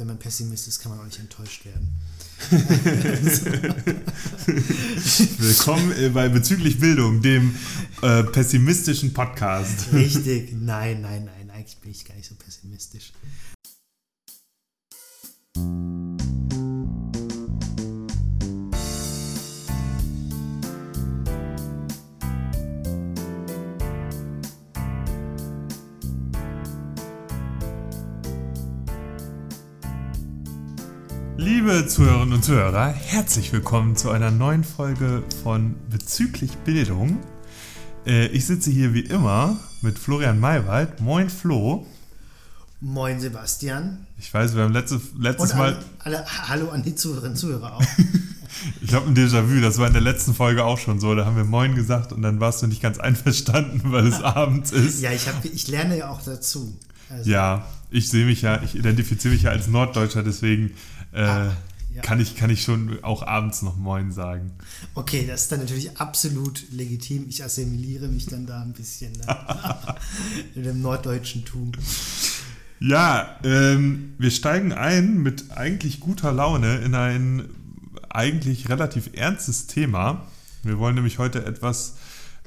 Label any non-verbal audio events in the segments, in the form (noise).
wenn man Pessimist ist, kann man auch nicht enttäuscht werden. (laughs) Willkommen bei Bezüglich Bildung, dem äh, pessimistischen Podcast. Richtig, nein, nein, nein, eigentlich bin ich gar nicht so pessimistisch. Liebe Zuhörerinnen und Zuhörer, herzlich willkommen zu einer neuen Folge von Bezüglich Bildung. Äh, ich sitze hier wie immer mit Florian Maywald. Moin Flo. Moin Sebastian. Ich weiß, wir haben letzte, letztes Und Mal. alle, alle, hallo an die Zuhörerinnen und Zuhörer auch. (laughs) Ich habe ein Déjà-vu, das war in der letzten Folge auch schon so. Da haben wir Moin gesagt und dann warst du nicht ganz einverstanden, weil es (laughs) abends ist. ja, ich, hab, ich lerne ja auch dazu. Also, Ja, ich sehe mich ja, ich identifiziere mich ja als Norddeutscher, deswegen äh, Ah, ja. kann, ich, kann ich schon auch abends noch Moin sagen. Okay, das ist dann natürlich absolut legitim. Ich assimiliere mich dann da ein bisschen ne? (laughs) in dem norddeutschen Tum. Ja, ähm, wir steigen ein mit eigentlich guter Laune in ein eigentlich relativ ernstes Thema. Wir wollen nämlich heute etwas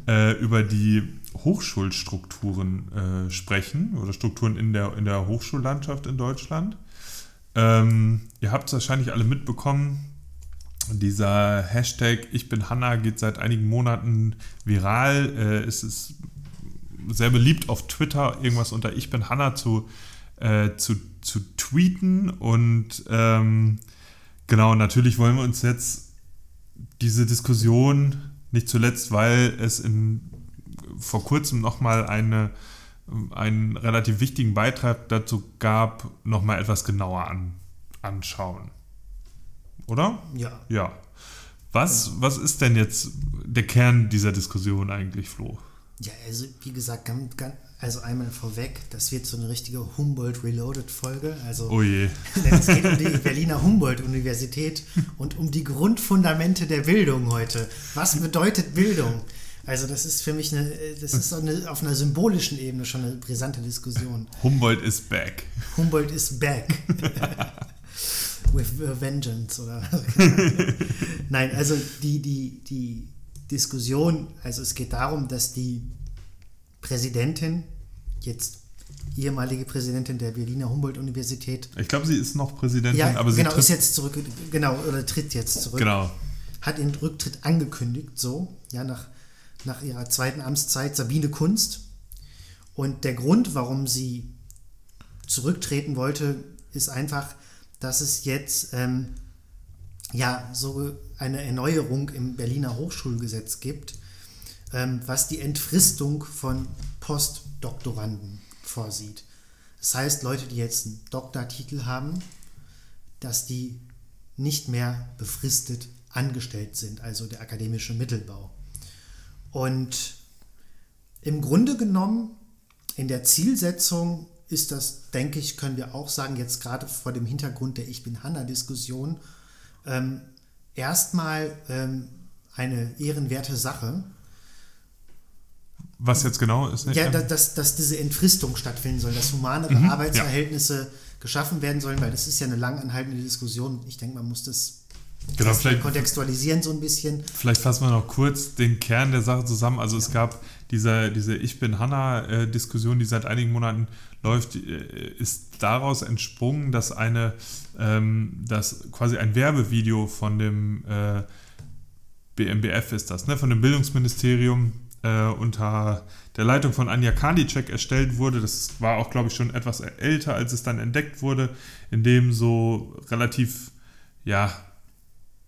äh, über die Hochschulstrukturen äh, sprechen oder Strukturen in der, in der Hochschullandschaft in Deutschland. Ähm, ihr habt es wahrscheinlich alle mitbekommen. Dieser Hashtag Ich bin Hanna geht seit einigen Monaten viral. Äh, es ist sehr beliebt auf Twitter, irgendwas unter Ich bin Hanna zu, äh, zu, zu tweeten. Und ähm, genau, natürlich wollen wir uns jetzt diese Diskussion, nicht zuletzt, weil es in, vor kurzem nochmal eine, einen relativ wichtigen Beitrag dazu gab, nochmal etwas genauer an, anschauen. Oder? Ja, Ja. Was, was ist denn jetzt der Kern dieser Diskussion eigentlich, Flo? ja also wie gesagt, ganz, ganz, also einmal vorweg, das wird so eine richtige Humboldt Reloaded Folge. Also Oh je. (laughs) Es geht um die Berliner Humboldt-Universität und um die Grundfundamente der Bildung heute. Was bedeutet Bildung? Also das ist für mich eine, das ist eine, auf einer symbolischen Ebene schon eine brisante Diskussion. Humboldt is back. Humboldt is back. (laughs) With vengeance, oder? (laughs) Nein, also die, die, die Diskussion, also es geht darum, dass die Präsidentin, jetzt ehemalige Präsidentin der Berliner Humboldt-Universität, Ich glaube, sie ist noch Präsidentin, ja, aber sie genau, ist jetzt zurück, genau, oder tritt jetzt zurück. Genau. Hat ihren Rücktritt angekündigt, so, ja, nach, nach ihrer zweiten Amtszeit, Sabine Kunst. Und der Grund, warum sie zurücktreten wollte, ist einfach, dass es jetzt, ähm, ja, so eine Erneuerung im Berliner Hochschulgesetz gibt, ähm, was die Entfristung von Postdoktoranden vorsieht. Das heißt, Leute, die jetzt einen Doktortitel haben, dass die nicht mehr befristet angestellt sind, also der akademische Mittelbau. Und im Grunde genommen, in der Zielsetzung ist das, denke ich, können wir auch sagen, jetzt gerade vor dem Hintergrund der Ich bin Hanna-Diskussion, ähm, erstmal ähm, eine ehrenwerte Sache, Was jetzt genau ist ja, dass, dass, dass diese Entfristung stattfinden soll, dass humanere Mhm, Arbeitsverhältnisse geschaffen werden sollen, weil das ist ja eine lang anhaltende Diskussion. Ich denke, man muss das genau, vielleicht, kontextualisieren so ein bisschen. vielleicht fassen wir noch kurz den Kern der Sache zusammen. Also es gab diese, diese Ich bin Hanna-Diskussion, die seit einigen Monaten läuft, äh, ist daraus entsprungen, dass eine, ähm, dass quasi ein Werbevideo von dem äh, BMBF ist das, ne, von dem Bildungsministerium äh, unter der Leitung von Anja Karliczek erstellt wurde. Das war auch, glaube ich, schon etwas älter, als es dann entdeckt wurde, in dem so relativ, ja,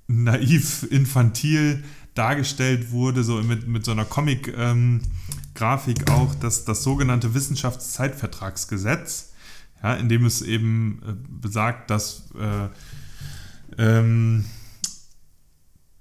naiv, infantil dargestellt wurde, so mit, mit so einer Comic-Grafik auch, dass das sogenannte Wissenschaftszeitvertragsgesetz, ja, in dem es eben äh, besagt, dass äh, ähm,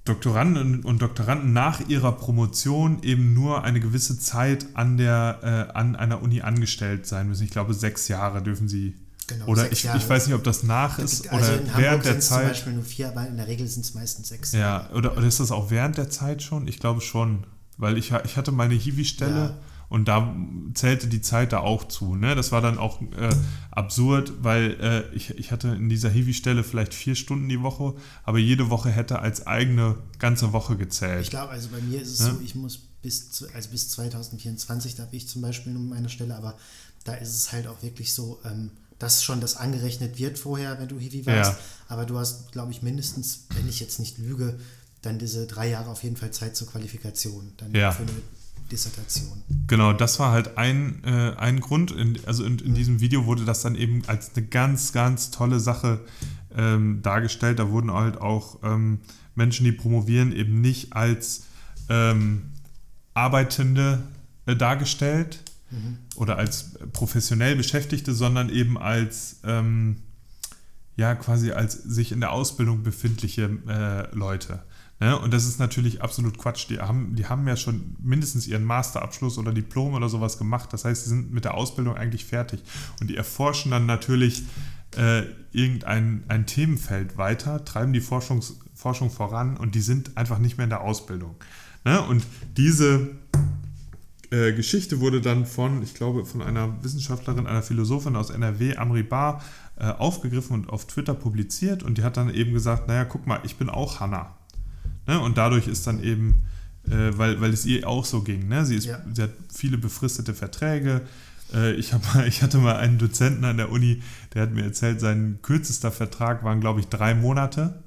Doktoranden und Doktoranden nach ihrer Promotion eben nur eine gewisse Zeit an, der, äh, an einer Uni angestellt sein müssen. Ich glaube, sechs Jahre dürfen sie. Genau, oder ich, Jahre. ich weiß nicht, ob das nach ist also oder Hamburg während der es zum Zeit. Beispiel nur vier, aber in der Regel sind es meistens sechs. Ja, oder, oder ist das auch während der Zeit schon? Ich glaube schon. Weil ich, ich hatte meine Hiwi-Stelle Ja. Und da zählte die Zeit da auch zu. Ne? Das war dann auch äh, absurd, weil äh, ich, ich hatte in dieser Hiwi-Stelle vielleicht vier Stunden die Woche, aber jede Woche hätte als eigene ganze Woche gezählt. Ich glaube, also bei mir ist es ja? so, ich muss bis, also bis 2024, da habe ich zum Beispiel nur meine Stelle, aber da ist es halt auch wirklich so, ähm, dass schon das angerechnet wird vorher, wenn du Hiwi warst. Ja. Aber du hast, glaube ich, mindestens, wenn ich jetzt nicht lüge, dann diese drei Jahre auf jeden Fall Zeit zur Qualifikation. Dann ja. für eine Dissertation. Genau, das war halt ein, äh, ein Grund. In, also in, in mhm. diesem Video wurde das dann eben als eine ganz, ganz tolle Sache ähm, dargestellt. Da wurden halt auch ähm, Menschen, die promovieren, eben nicht als ähm, Arbeitende äh, dargestellt mhm. oder als professionell Beschäftigte, sondern eben als ähm, ja quasi als sich in der Ausbildung befindliche äh, Leute. Ne? Und das ist natürlich absolut Quatsch. Die haben, die haben ja schon mindestens ihren Masterabschluss oder Diplom oder sowas gemacht. Das heißt, sie sind mit der Ausbildung eigentlich fertig. Und die erforschen dann natürlich äh, irgendein ein Themenfeld weiter, treiben die Forschungs, Forschung voran und die sind einfach nicht mehr in der Ausbildung. Ne? Und diese äh, Geschichte wurde dann von, ich glaube, von einer Wissenschaftlerin, einer Philosophin aus NRW, Amri Bar, äh, aufgegriffen und auf Twitter publiziert. Und die hat dann eben gesagt, naja, guck mal, ich bin auch Hannah. Ne? Und dadurch ist dann eben, äh, weil, weil es ihr auch so ging, ne? sie, ist, ja. sie hat viele befristete Verträge. Äh, ich, hab, (laughs) ich hatte mal einen Dozenten an der Uni, der hat mir erzählt, sein kürzester Vertrag waren, glaube ich, drei Monate.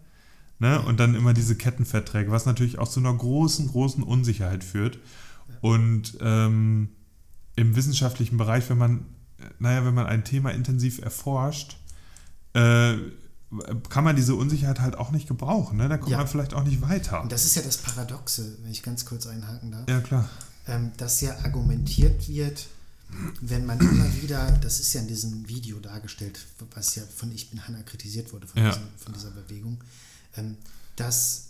Ne? Und dann immer diese Kettenverträge, was natürlich auch zu einer großen, großen Unsicherheit führt. Und ähm, im wissenschaftlichen Bereich, wenn man, naja, wenn man ein Thema intensiv erforscht, äh, kann man diese Unsicherheit halt auch nicht gebrauchen. Ne? Da kommt ja. man vielleicht auch nicht weiter. Und das ist ja das Paradoxe, wenn ich ganz kurz einhaken darf. Ja, klar. Ähm, dass ja argumentiert wird, wenn man immer wieder, das ist ja in diesem Video dargestellt, was ja von Ich bin Hanna kritisiert wurde, von, ja. diesem, von dieser Bewegung, ähm, dass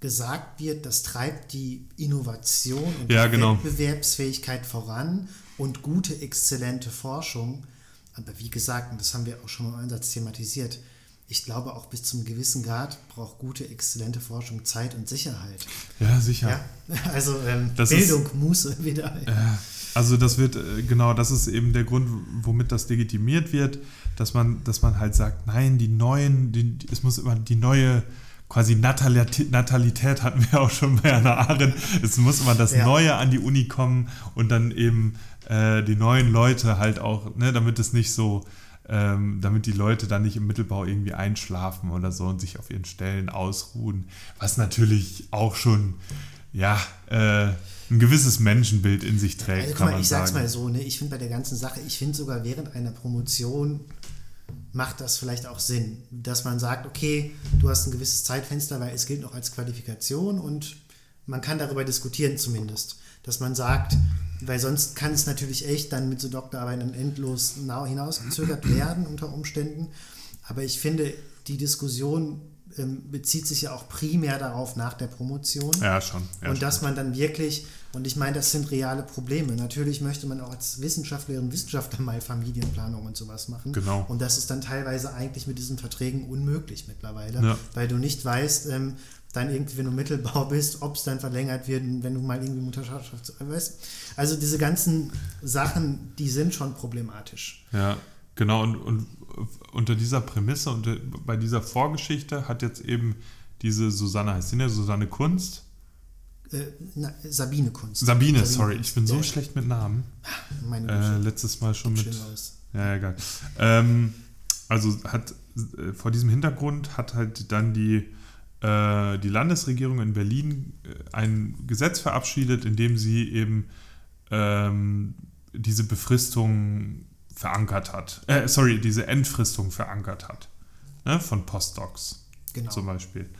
gesagt wird, das treibt die Innovation und ja, die genau. Wettbewerbsfähigkeit voran und gute, exzellente Forschung. Aber wie gesagt, und das haben wir auch schon im Einsatz thematisiert, ich glaube, auch bis zum gewissen Grad braucht gute, exzellente Forschung Zeit und Sicherheit. Ja, sicher. Ja? (laughs) Also ähm, Bildung, ist, Muße wieder. Äh, also das wird, äh, genau, das ist eben der Grund, womit das legitimiert wird, dass man, dass man halt sagt, nein, die neuen, die, es muss immer die neue quasi Natalität, Natalität hatten wir auch schon bei Anna Arendt. Es muss immer das ja. Neue an die Uni kommen und dann eben äh, die neuen Leute halt auch, ne, damit es nicht so ähm, damit die Leute dann nicht im Mittelbau irgendwie einschlafen oder so und sich auf ihren Stellen ausruhen. Was natürlich auch schon, ja, äh, ein gewisses Menschenbild in sich trägt, also, kann mal, man ich sagen. Ich sag's mal so, ne, ich finde bei der ganzen Sache, ich finde sogar während einer Promotion macht das vielleicht auch Sinn, dass man sagt, okay, du hast ein gewisses Zeitfenster, weil es gilt noch als Qualifikation und man kann darüber diskutieren zumindest, dass man sagt, weil sonst kann es natürlich echt dann mit so Doktorarbeiten endlos hinausgezögert (clears throat) werden unter Umständen. Aber ich finde, die Diskussion ähm, bezieht sich ja auch primär darauf nach der Promotion. Ja, schon. Ja, und dass man dann wirklich, und ich meine, das sind reale Probleme. Natürlich möchte man auch als Wissenschaftlerin und Wissenschaftler mal Familienplanung und sowas machen. Genau. Und das ist dann teilweise eigentlich mit diesen Verträgen unmöglich mittlerweile, ja. weil du nicht weißt, ähm, dann irgendwie, wenn du Mittelbau bist, ob es dann verlängert wird, wenn du mal irgendwie Mutterschaft weißt. Also diese ganzen Sachen, die sind schon problematisch. Ja, genau. Und, und unter dieser Prämisse und bei dieser Vorgeschichte hat jetzt eben diese Susanne, heißt sie ja Susanne Kunst? Äh, na, Sabine Kunst. Sabine, Sabine sorry, Kunst. ich bin so ja. schlecht mit Namen. Meine äh, letztes Mal schon mit. Ja, egal. Ähm, also hat äh, vor diesem Hintergrund hat halt dann die äh, die Landesregierung in Berlin äh, ein Gesetz verabschiedet, in dem sie eben ähm, diese Befristung verankert hat. Äh, sorry, diese Entfristung verankert hat. Ne, von Postdocs genau. zum Beispiel.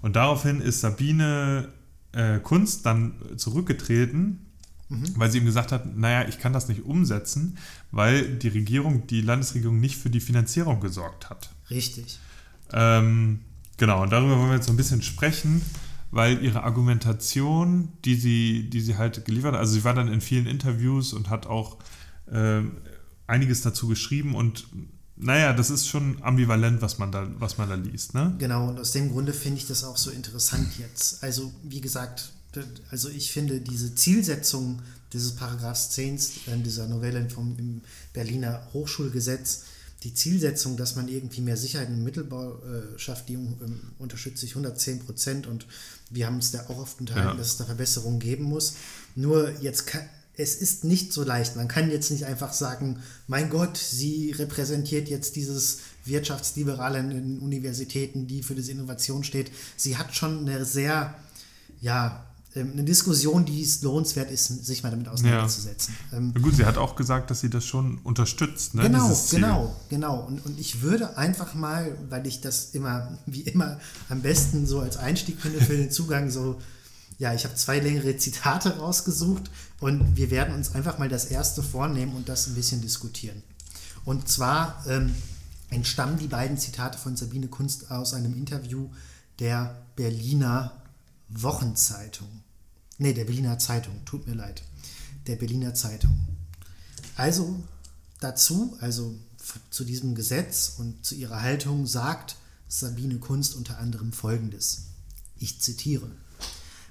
Und daraufhin ist Sabine äh, Kunst dann zurückgetreten, mhm. weil sie ihm gesagt hat, naja, ich kann das nicht umsetzen, weil die Regierung, die Landesregierung nicht für die Finanzierung gesorgt hat. Richtig. Ähm, Genau, und darüber wollen wir jetzt so ein bisschen sprechen, weil ihre Argumentation, die sie, die sie halt geliefert hat, also sie war dann in vielen Interviews und hat auch äh, einiges dazu geschrieben und naja, das ist schon ambivalent, was man da, was man da liest. Ne? Genau, und aus dem Grunde finde ich das auch so interessant jetzt. Also, wie gesagt, also ich finde diese Zielsetzung dieses Paragraphs 10 in dieser Novelle vom Berliner Hochschulgesetz, die Zielsetzung, dass man irgendwie mehr Sicherheit im Mittelbau äh, schafft, die ähm, unterstütze ich 110 Prozent und wir haben es da auch oft enthalten, ja. dass es da Verbesserungen geben muss. Nur jetzt kann, es ist nicht so leicht. Man kann jetzt nicht einfach sagen, mein Gott, sie repräsentiert jetzt dieses Wirtschaftsliberale in den Universitäten, die für diese Innovation steht. Sie hat schon eine sehr, ja, ähm, eine Diskussion, die es lohnenswert ist, sich mal damit auseinanderzusetzen. Ja. Ähm, gut, sie hat auch gesagt, dass sie das schon unterstützt. Ne, genau, genau, genau. Und, und ich würde einfach mal, weil ich das immer, wie immer, am besten so als Einstieg finde für den Zugang, so, ja, ich habe zwei längere Zitate rausgesucht und wir werden uns einfach mal das erste vornehmen und das ein bisschen diskutieren. Und zwar ähm, entstammen die beiden Zitate von Sabine Kunst aus einem Interview der Berliner Wochenzeitung. Nee, der Berliner Zeitung, tut mir leid. Der Berliner Zeitung. Also dazu, also zu diesem Gesetz und zu ihrer Haltung sagt Sabine Kunst unter anderem Folgendes. Ich zitiere.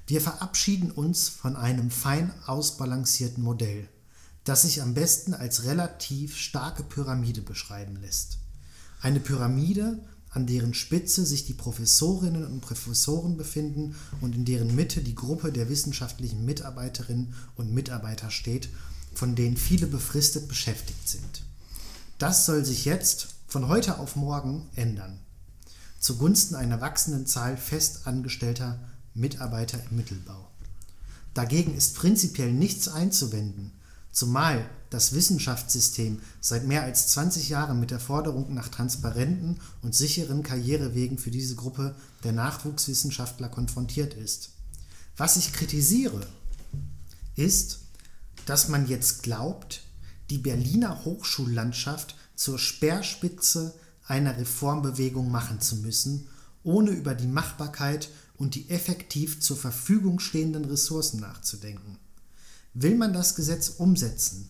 Wir verabschieden uns von einem fein ausbalancierten Modell, das sich am besten als relativ starke Pyramide beschreiben lässt. Eine Pyramide, an deren Spitze sich die Professorinnen und Professoren befinden und in deren Mitte die Gruppe der wissenschaftlichen Mitarbeiterinnen und Mitarbeiter steht, von denen viele befristet beschäftigt sind. Das soll sich jetzt von heute auf morgen ändern, zugunsten einer wachsenden Zahl fest angestellter Mitarbeiter im Mittelbau. Dagegen ist prinzipiell nichts einzuwenden, zumal das Wissenschaftssystem seit mehr als 20 Jahren mit der Forderung nach transparenten und sicheren Karrierewegen für diese Gruppe der Nachwuchswissenschaftler konfrontiert ist. Was ich kritisiere, ist, dass man jetzt glaubt, die Berliner Hochschullandschaft zur Speerspitze einer Reformbewegung machen zu müssen, ohne über die Machbarkeit und die effektiv zur Verfügung stehenden Ressourcen nachzudenken. Will man das Gesetz umsetzen,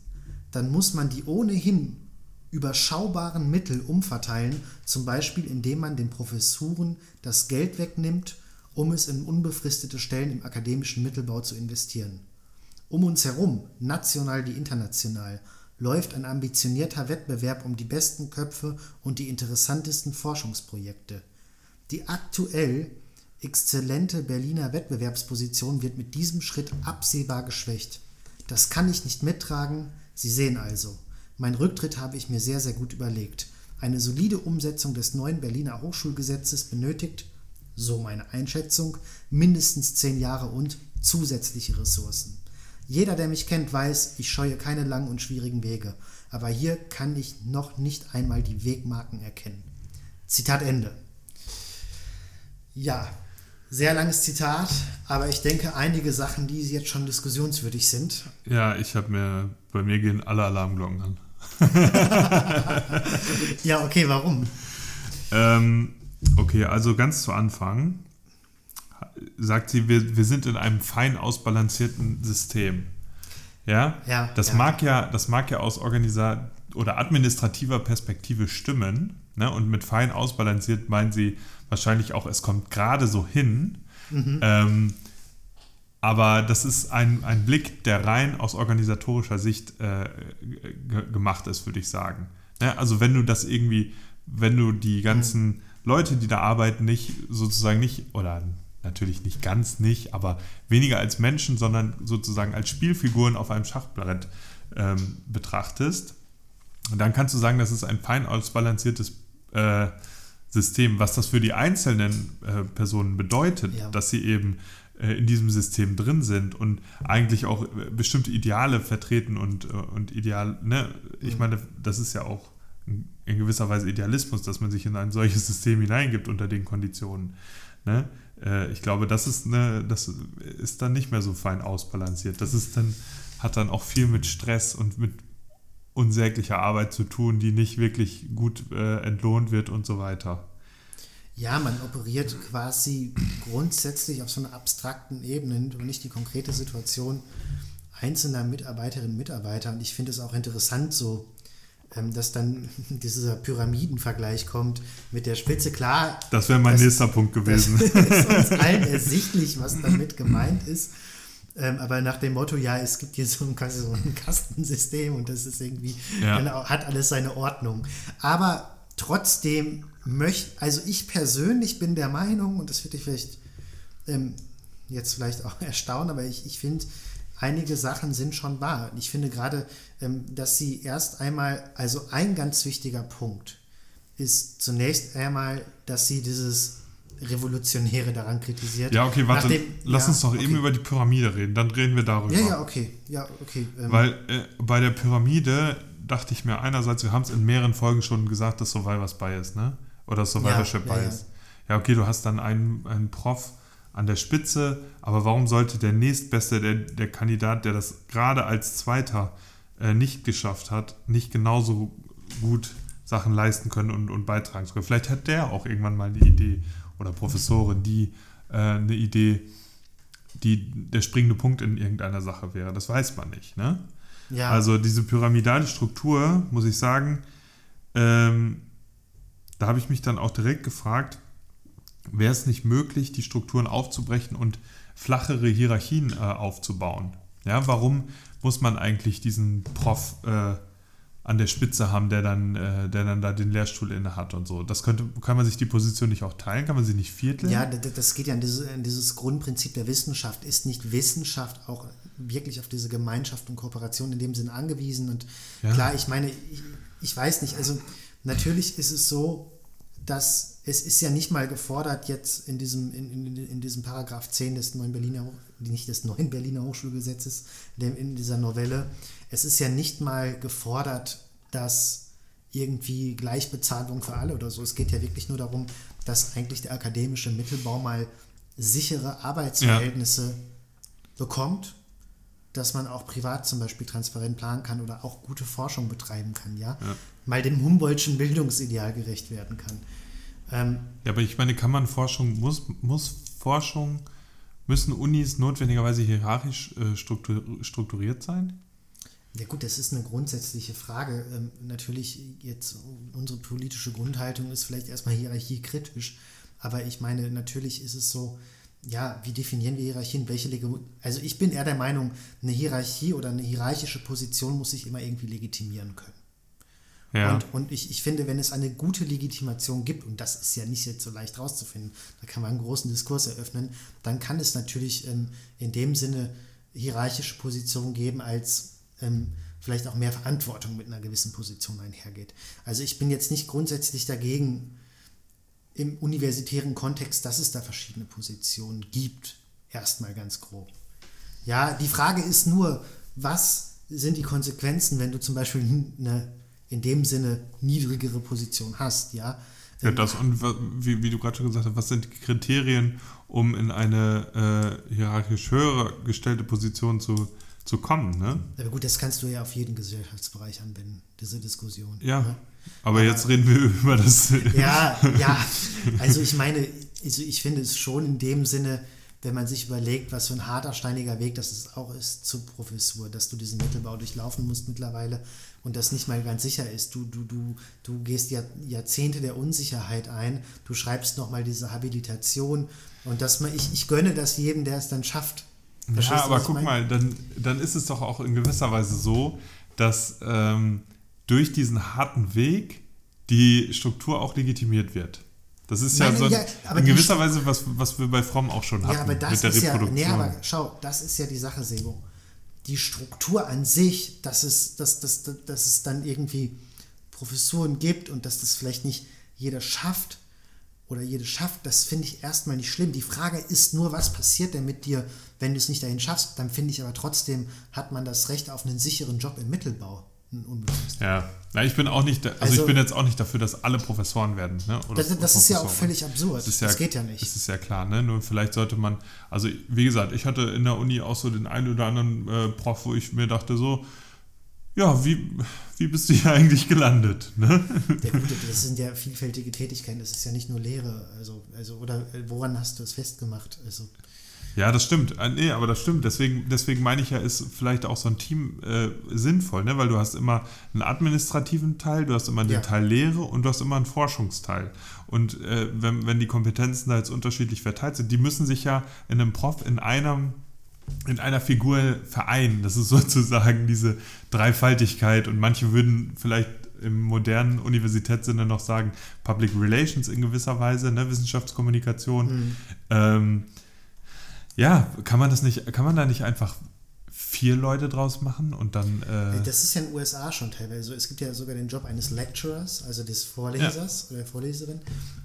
dann muss man die ohnehin überschaubaren Mittel umverteilen, zum Beispiel indem man den Professuren das Geld wegnimmt, um es in unbefristete Stellen im akademischen Mittelbau zu investieren. Um uns herum, national wie international, läuft ein ambitionierter Wettbewerb um die besten Köpfe und die interessantesten Forschungsprojekte. Die aktuell exzellente Berliner Wettbewerbsposition wird mit diesem Schritt absehbar geschwächt. Das kann ich nicht mittragen, Sie sehen also, mein Rücktritt habe ich mir sehr, sehr gut überlegt. Eine solide Umsetzung des neuen Berliner Hochschulgesetzes benötigt, so meine Einschätzung, mindestens zehn Jahre und zusätzliche Ressourcen. Jeder, der mich kennt, weiß, ich scheue keine langen und schwierigen Wege, aber hier kann ich noch nicht einmal die Wegmarken erkennen. Zitat Ende. Ja, sehr langes Zitat, aber ich denke, einige Sachen, die jetzt schon diskussionswürdig sind. Ja, ich habe mir, bei mir gehen alle Alarmglocken an. (laughs) ja, okay, warum? Ähm, okay, also ganz zu Anfang sagt sie, wir, wir sind in einem fein ausbalancierten System. Ja, ja das, ja. Mag ja, das mag ja aus Organisa oder administrativer Perspektive stimmen. Ne? Und mit fein ausbalanciert meinen sie, wahrscheinlich auch, es kommt gerade so hin. Mhm. Ähm, aber das ist ein, ein Blick, der rein aus organisatorischer Sicht äh, gemacht ist, würde ich sagen. Ja, also wenn du das irgendwie, wenn du die ganzen mhm. Leute, die da arbeiten, nicht sozusagen nicht, oder natürlich nicht ganz nicht, aber weniger als Menschen, sondern sozusagen als Spielfiguren auf einem Schachbrett ähm, betrachtest, dann kannst du sagen, das ist ein fein ausbalanciertes äh, System, was das für die einzelnen äh, Personen bedeutet, ja. dass sie eben äh, in diesem System drin sind und eigentlich auch äh, bestimmte Ideale vertreten und, äh, und ideal, ne? Ich mhm. meine, das ist ja auch in gewisser Weise Idealismus, dass man sich in ein solches System hineingibt unter den Konditionen. Ne? Äh, ich glaube, das ist, ne, das ist dann nicht mehr so fein ausbalanciert. Das ist dann, hat dann auch viel mit Stress und mit unsäglicher Arbeit zu tun, die nicht wirklich gut äh, entlohnt wird und so weiter. Ja, man operiert quasi grundsätzlich auf so einer abstrakten Ebene und nicht die konkrete Situation einzelner Mitarbeiterinnen und Mitarbeiter. Und ich finde es auch interessant, so dass dann (laughs) dieser Pyramidenvergleich kommt mit der Spitze. Klar. Das wäre mein das, nächster Punkt gewesen. (laughs) Das ist uns allen ersichtlich, was damit gemeint ist. Ähm, aber nach dem Motto, ja, es gibt hier so ein, so ein Kastensystem und das ist irgendwie, ja. hat alles seine Ordnung. Aber trotzdem möchte, also ich persönlich bin der Meinung, und das würde ich vielleicht ähm, jetzt vielleicht auch (laughs) erstaunen, aber ich, ich finde, einige Sachen sind schon wahr. Ich finde gerade, ähm, dass sie erst einmal, also ein ganz wichtiger Punkt ist zunächst einmal, dass sie dieses Revolutionäre daran kritisiert. Ja, okay, warte, Nachdem, lass ja, uns doch okay. eben über die Pyramide reden, dann reden wir darüber. Ja, ja, okay, ja, okay. Ähm. Weil äh, bei der Pyramide dachte ich mir einerseits, wir haben es in mehreren Folgen schon gesagt, dass Survivor's Bias, ne? Oder Survivorship ja, Bias. Ja, ja. ja, okay, du hast dann einen, einen Prof an der Spitze, aber warum sollte der nächstbeste, der, der Kandidat, der das gerade als Zweiter äh, nicht geschafft hat, nicht genauso gut Sachen leisten können und, und beitragen können? Vielleicht hat der auch irgendwann mal eine Idee oder Professorin, die äh, eine Idee, die der springende Punkt in irgendeiner Sache wäre. Das weiß man nicht. Ne? Ja. Also diese pyramidale Struktur, muss ich sagen, ähm, da habe ich mich dann auch direkt gefragt, wäre es nicht möglich, die Strukturen aufzubrechen und flachere Hierarchien äh, aufzubauen? Ja, warum muss man eigentlich diesen Prof äh, an der Spitze haben, der dann, äh, der dann da den Lehrstuhl inne hat und so. Das könnte, kann man sich die Position nicht auch teilen? Kann man sie nicht vierteln? Ja, das geht ja an dieses, an dieses Grundprinzip der Wissenschaft. Ist nicht Wissenschaft auch wirklich auf diese Gemeinschaft und Kooperation in dem Sinne angewiesen? Und ja. klar, ich meine, ich, ich weiß nicht, also natürlich ist es so, dass es ist ja nicht mal gefordert jetzt in diesem, in, in, in diesem Paragraph 10 des neuen Berliner, nicht des neuen (laughs) Berliner Hochschulgesetzes, in dieser Novelle, es ist ja nicht mal gefordert, dass irgendwie Gleichbezahlung für alle oder so. Es geht ja wirklich nur darum, dass eigentlich der akademische Mittelbau mal sichere Arbeitsverhältnisse ja. bekommt, dass man auch privat zum Beispiel transparent planen kann oder auch gute Forschung betreiben kann, ja, ja. mal dem Humboldtschen Bildungsideal gerecht werden kann. Ähm, ja, aber ich meine, kann man Forschung, muss, muss Forschung, müssen Unis notwendigerweise hierarchisch äh, strukturiert sein? Ja gut, das ist eine grundsätzliche Frage. Ähm, natürlich jetzt unsere politische Grundhaltung ist vielleicht erstmal hierarchiekritisch, aber ich meine, natürlich ist es so, ja, wie definieren wir Hierarchien? Welche Lege also ich bin eher der Meinung, eine Hierarchie oder eine hierarchische Position muss sich immer irgendwie legitimieren können. Ja. Und, und ich, ich finde, wenn es eine gute Legitimation gibt, und das ist ja nicht jetzt so leicht rauszufinden, da kann man einen großen Diskurs eröffnen, dann kann es natürlich ähm, in dem Sinne hierarchische Positionen geben, als ähm, vielleicht auch mehr Verantwortung mit einer gewissen Position einhergeht. Also ich bin jetzt nicht grundsätzlich dagegen im universitären Kontext, dass es da verschiedene Positionen gibt, erstmal ganz grob. Ja, die Frage ist nur, was sind die Konsequenzen, wenn du zum Beispiel eine in dem Sinne niedrigere Position hast, ja. Ja, das und wie, wie du gerade schon gesagt hast, was sind die Kriterien, um in eine äh, hierarchisch höher gestellte Position zu, zu kommen, ne? Aber gut, das kannst du ja auf jeden Gesellschaftsbereich anwenden, diese Diskussion. Ja, ja. aber jetzt reden wir (laughs) über das. Ja, ja, also ich meine, also ich finde es schon in dem Sinne, wenn man sich überlegt, was für ein harter, steiniger Weg das auch ist zur Professur, dass du diesen Mittelbau durchlaufen musst mittlerweile und das nicht mal ganz sicher ist. Du, du, du, du gehst Jahr, Jahrzehnte der Unsicherheit ein, du schreibst nochmal diese Habilitation und dass man, ich, ich gönne das jedem, der es dann schafft. Verstehst ja, aber guck mal, dann, dann ist es doch auch in gewisser Weise so, dass ähm, durch diesen harten Weg die Struktur auch legitimiert wird. Das ist Meine, ja so ja, in gewisser Weise, was, was wir bei Fromm auch schon hatten ja, aber das mit der ist Reproduktion. Ja, nee, aber schau, das ist ja die Sache, Sebo die Struktur an sich, dass es, dass, dass, dass es dann irgendwie Professuren gibt und dass das vielleicht nicht jeder schafft oder jede schafft, das finde ich erstmal nicht schlimm. Die Frage ist nur, was passiert denn mit dir, wenn du es nicht dahin schaffst? Dann finde ich aber trotzdem, hat man das Recht auf einen sicheren Job im Mittelbau unbewusst. Ja, Na, ich bin auch nicht, also, also, ich bin jetzt auch nicht dafür, dass alle Professoren werden. Ne? Oder das, das ist ja auch völlig absurd. Das, ja, das geht ja nicht. Das ist ja klar, ne? Nur vielleicht sollte man, also wie gesagt, ich hatte in der Uni auch so den einen oder anderen äh, Prof, wo ich mir dachte so, ja, wie, wie bist du hier (laughs) eigentlich gelandet? Ne? Ja, gut, das sind ja vielfältige Tätigkeiten, das ist ja nicht nur Lehre, also, also oder äh, woran hast du es festgemacht? Also, Ja, das stimmt. Äh, nee, aber das stimmt. Deswegen, deswegen meine ich ja, ist vielleicht auch so ein Team äh, sinnvoll, ne? weil du hast immer einen administrativen Teil, du hast immer den Ja. Teil Lehre und du hast immer einen Forschungsteil. Und äh, wenn, wenn die Kompetenzen da jetzt unterschiedlich verteilt sind, die müssen sich ja in einem Prof in einem in einer Figur vereinen. Das ist (laughs) sozusagen diese Dreifaltigkeit und manche würden vielleicht im modernen Universitätssinne noch sagen Public Relations in gewisser Weise, ne? Wissenschaftskommunikation. Mhm. Ähm, ja, kann man das nicht, kann man da nicht einfach vier Leute draus machen und dann äh, Das ist ja in den USA schon teilweise so. Es gibt ja sogar den Job eines Lecturers, also des Vorlesers oder der Vorleserin.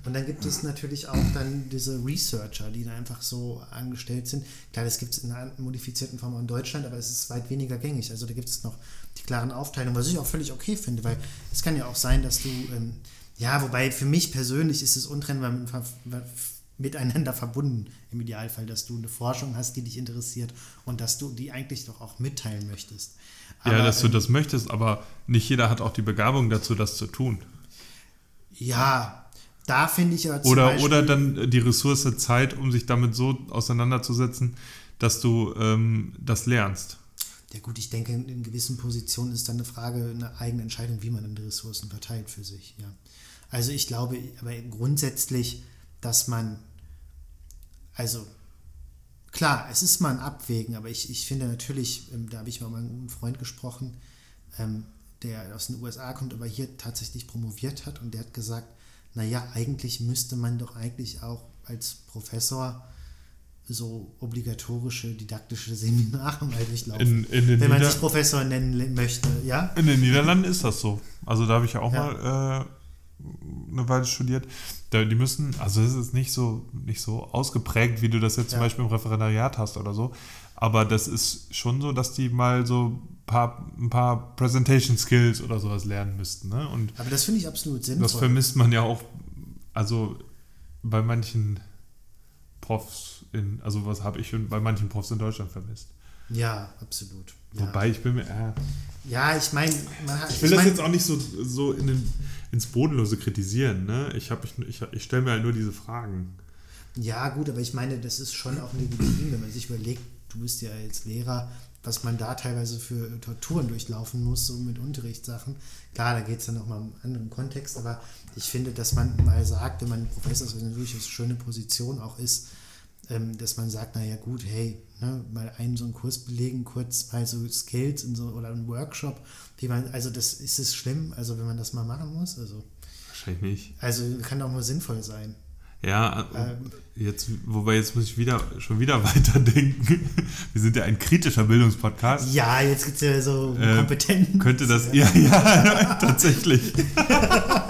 Und dann gibt es natürlich auch dann diese Researcher, die dann einfach so angestellt sind. Klar, das gibt es in einer modifizierten Form auch in Deutschland, aber es ist weit weniger gängig. Also da gibt es noch die klaren Aufteilungen, was ich auch völlig okay finde, weil es kann ja auch sein, dass du, ähm, ja, wobei für mich persönlich ist es untrennbar mit- miteinander verbunden im Idealfall, dass du eine Forschung hast, die dich interessiert und dass du die eigentlich doch auch mitteilen möchtest. ja, dass du ähm, das möchtest, aber nicht jeder hat auch die Begabung dazu, das zu tun. Ja, da finde ich ja zum Oder, Beispiel, oder dann die Ressource Zeit, um sich damit so auseinanderzusetzen, dass du ähm, das lernst. Ja gut, ich denke, in, in gewissen Positionen ist dann eine Frage, eine eigene Entscheidung, wie man dann die Ressourcen verteilt für sich. Ja. Also ich glaube aber grundsätzlich, dass man, also klar, es ist mal ein Abwägen, aber ich, ich finde natürlich, ähm, da habe ich mal mit einem Freund gesprochen, ähm, der aus den USA kommt, aber hier tatsächlich promoviert hat und der hat gesagt, naja, eigentlich müsste man doch eigentlich auch als Professor so obligatorische didaktische Seminare mal durchlaufen. In, in, wenn man Nieder sich Professor nennen möchte, ja? in den Niederlanden ist das so. Also da habe ich ja auch Ja. mal äh, eine Weile studiert. Die müssen, also es ist nicht so, nicht so ausgeprägt, wie du das jetzt zum Ja. Beispiel im Referendariat hast oder so. Aber das ist schon so, dass die mal so ein paar, ein paar Presentation Skills oder sowas lernen müssten. Ne? Und Aber das finde ich absolut sinnvoll. das vermisst man ja auch, also bei manchen Profs in, also was habe ich schon bei manchen Profs in Deutschland vermisst. ja, absolut. Ja. Wobei ich bin mir, äh, ja, ich meine, man hat- ich will ich das mein- jetzt auch nicht so, so in den, ins Bodenlose kritisieren. Ne? Ich, ich, ich, ich stelle mir halt nur diese Fragen. Ja, gut, aber ich meine, das ist schon auch legitim, wenn man sich überlegt, du bist ja als Lehrer, was man da teilweise für Torturen durchlaufen muss, so mit Unterrichtssachen. Klar, da geht es dann nochmal um einen anderen Kontext, aber ich finde, dass man mal sagt, wenn man Professor ist, was eine durchaus schöne Position auch ist, dass man sagt, naja gut, hey, ne, mal einen so einen Kurs belegen, kurz mal so Skills in so, oder einen Workshop, wie man, also das ist es schlimm, also wenn man das mal machen muss, also, Wahrscheinlich nicht. also kann auch nur sinnvoll sein. Ja, Ähm. jetzt, wobei jetzt muss ich wieder schon wieder (laughs) weiterdenken. Wir sind ja ein kritischer Bildungspodcast. Ja, jetzt gibt es ja so Äh, Kompetenten. Könnte das, ja, (laughs) ja, tatsächlich. (laughs)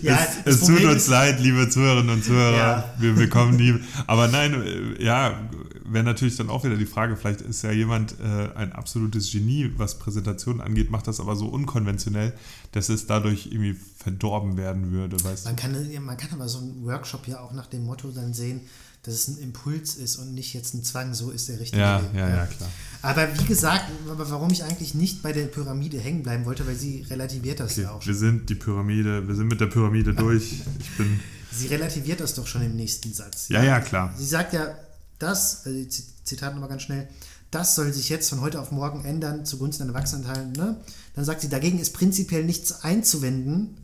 (laughs) Ja, es es tut uns leid, liebe Zuhörerinnen und Zuhörer. Ja. Wir, wir kommen nie. (laughs) Aber nein, äh, ja, wäre natürlich dann auch wieder die Frage, vielleicht ist ja jemand äh, ein absolutes Genie, was Präsentationen angeht, macht das aber so unkonventionell, dass es dadurch irgendwie verdorben werden würde, weißt Man kann, man kann aber so einen Workshop ja auch nach dem Motto dann sehen, dass es ein Impuls ist und nicht jetzt ein Zwang, so ist der richtige Ja, Weg. ja, ja, klar. Aber wie gesagt, aber warum ich eigentlich nicht bei der Pyramide hängen bleiben wollte, weil sie relativiert das Okay, ja auch wir sind die Pyramide, wir sind mit der Pyramide durch. Ich bin. (laughs) Sie relativiert das doch schon im nächsten Satz. Ja, ja, klar. Sie sagt ja, das, also Zitat nochmal ganz schnell, das soll sich jetzt von heute auf morgen ändern zugunsten der Erwachsenenteilen. Ne? Dann sagt sie, dagegen ist prinzipiell nichts einzuwenden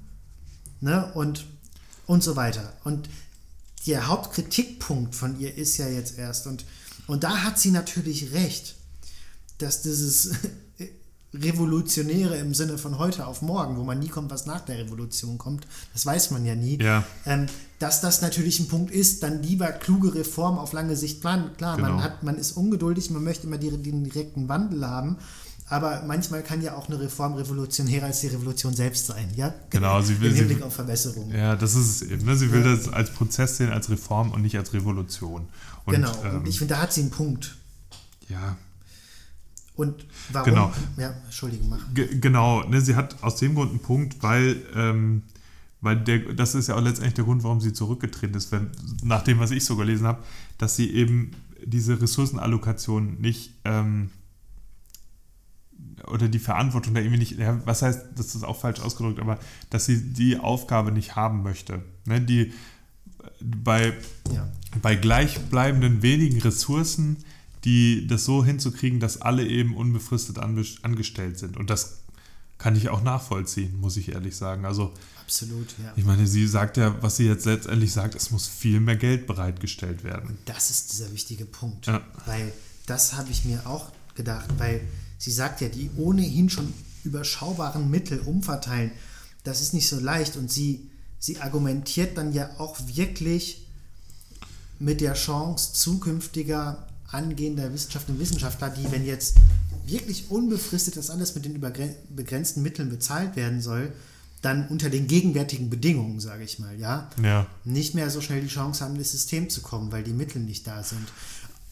ne? und, und so weiter. Und der Hauptkritikpunkt von ihr ist ja jetzt erst, und, und da hat sie natürlich recht, dass dieses (laughs) Revolutionäre im Sinne von heute auf morgen, wo man nie kommt, was nach der Revolution kommt, das weiß man ja nie, Ja. ähm, dass das natürlich ein Punkt ist, dann lieber kluge Reformen auf lange Sicht planen. Klar, Genau. man, hat, man ist ungeduldig, man möchte immer den direkten Wandel haben, aber manchmal kann ja auch eine Reform revolutionärer als die Revolution selbst sein, ja? Genau, sie will- Im sie- Hinblick auf Verbesserung. Ja, das ist es eben. Ne? Sie will Ja. das als Prozess sehen, als Reform und nicht als Revolution. Und, genau, ähm, ich finde, da hat sie einen Punkt. ja, Und warum? Genau. Ja, Entschuldigung, mach. Ge- Genau, ne, sie hat aus dem Grund einen Punkt, weil, ähm, weil der, das ist ja auch letztendlich der Grund, warum sie zurückgetreten ist, wenn, nach dem, was ich so gelesen habe, dass sie eben diese Ressourcenallokation nicht ähm, oder die Verantwortung da irgendwie nicht, ja, was heißt, das ist auch falsch ausgedrückt, aber dass sie die Aufgabe nicht haben möchte. Ne, die bei Ja. bei gleichbleibenden wenigen Ressourcen, die das so hinzukriegen, dass alle eben unbefristet angestellt sind. Und das kann ich auch nachvollziehen, muss ich ehrlich sagen. Also Absolut, ja. Ich meine, sie sagt ja, was sie jetzt letztendlich sagt, es muss viel mehr Geld bereitgestellt werden. Das ist dieser wichtige Punkt. Ja. Weil das habe ich mir auch gedacht, weil sie sagt ja, die ohnehin schon überschaubaren Mittel umverteilen, das ist nicht so leicht. Und sie, sie argumentiert dann ja auch wirklich mit der Chance zukünftiger angehender Wissenschaftler und Wissenschaftler, die, wenn jetzt wirklich unbefristet das alles mit den begrenzten Mitteln bezahlt werden soll, dann unter den gegenwärtigen Bedingungen, sage ich mal, ja, ja, nicht mehr so schnell die Chance haben, ins System zu kommen, weil die Mittel nicht da sind.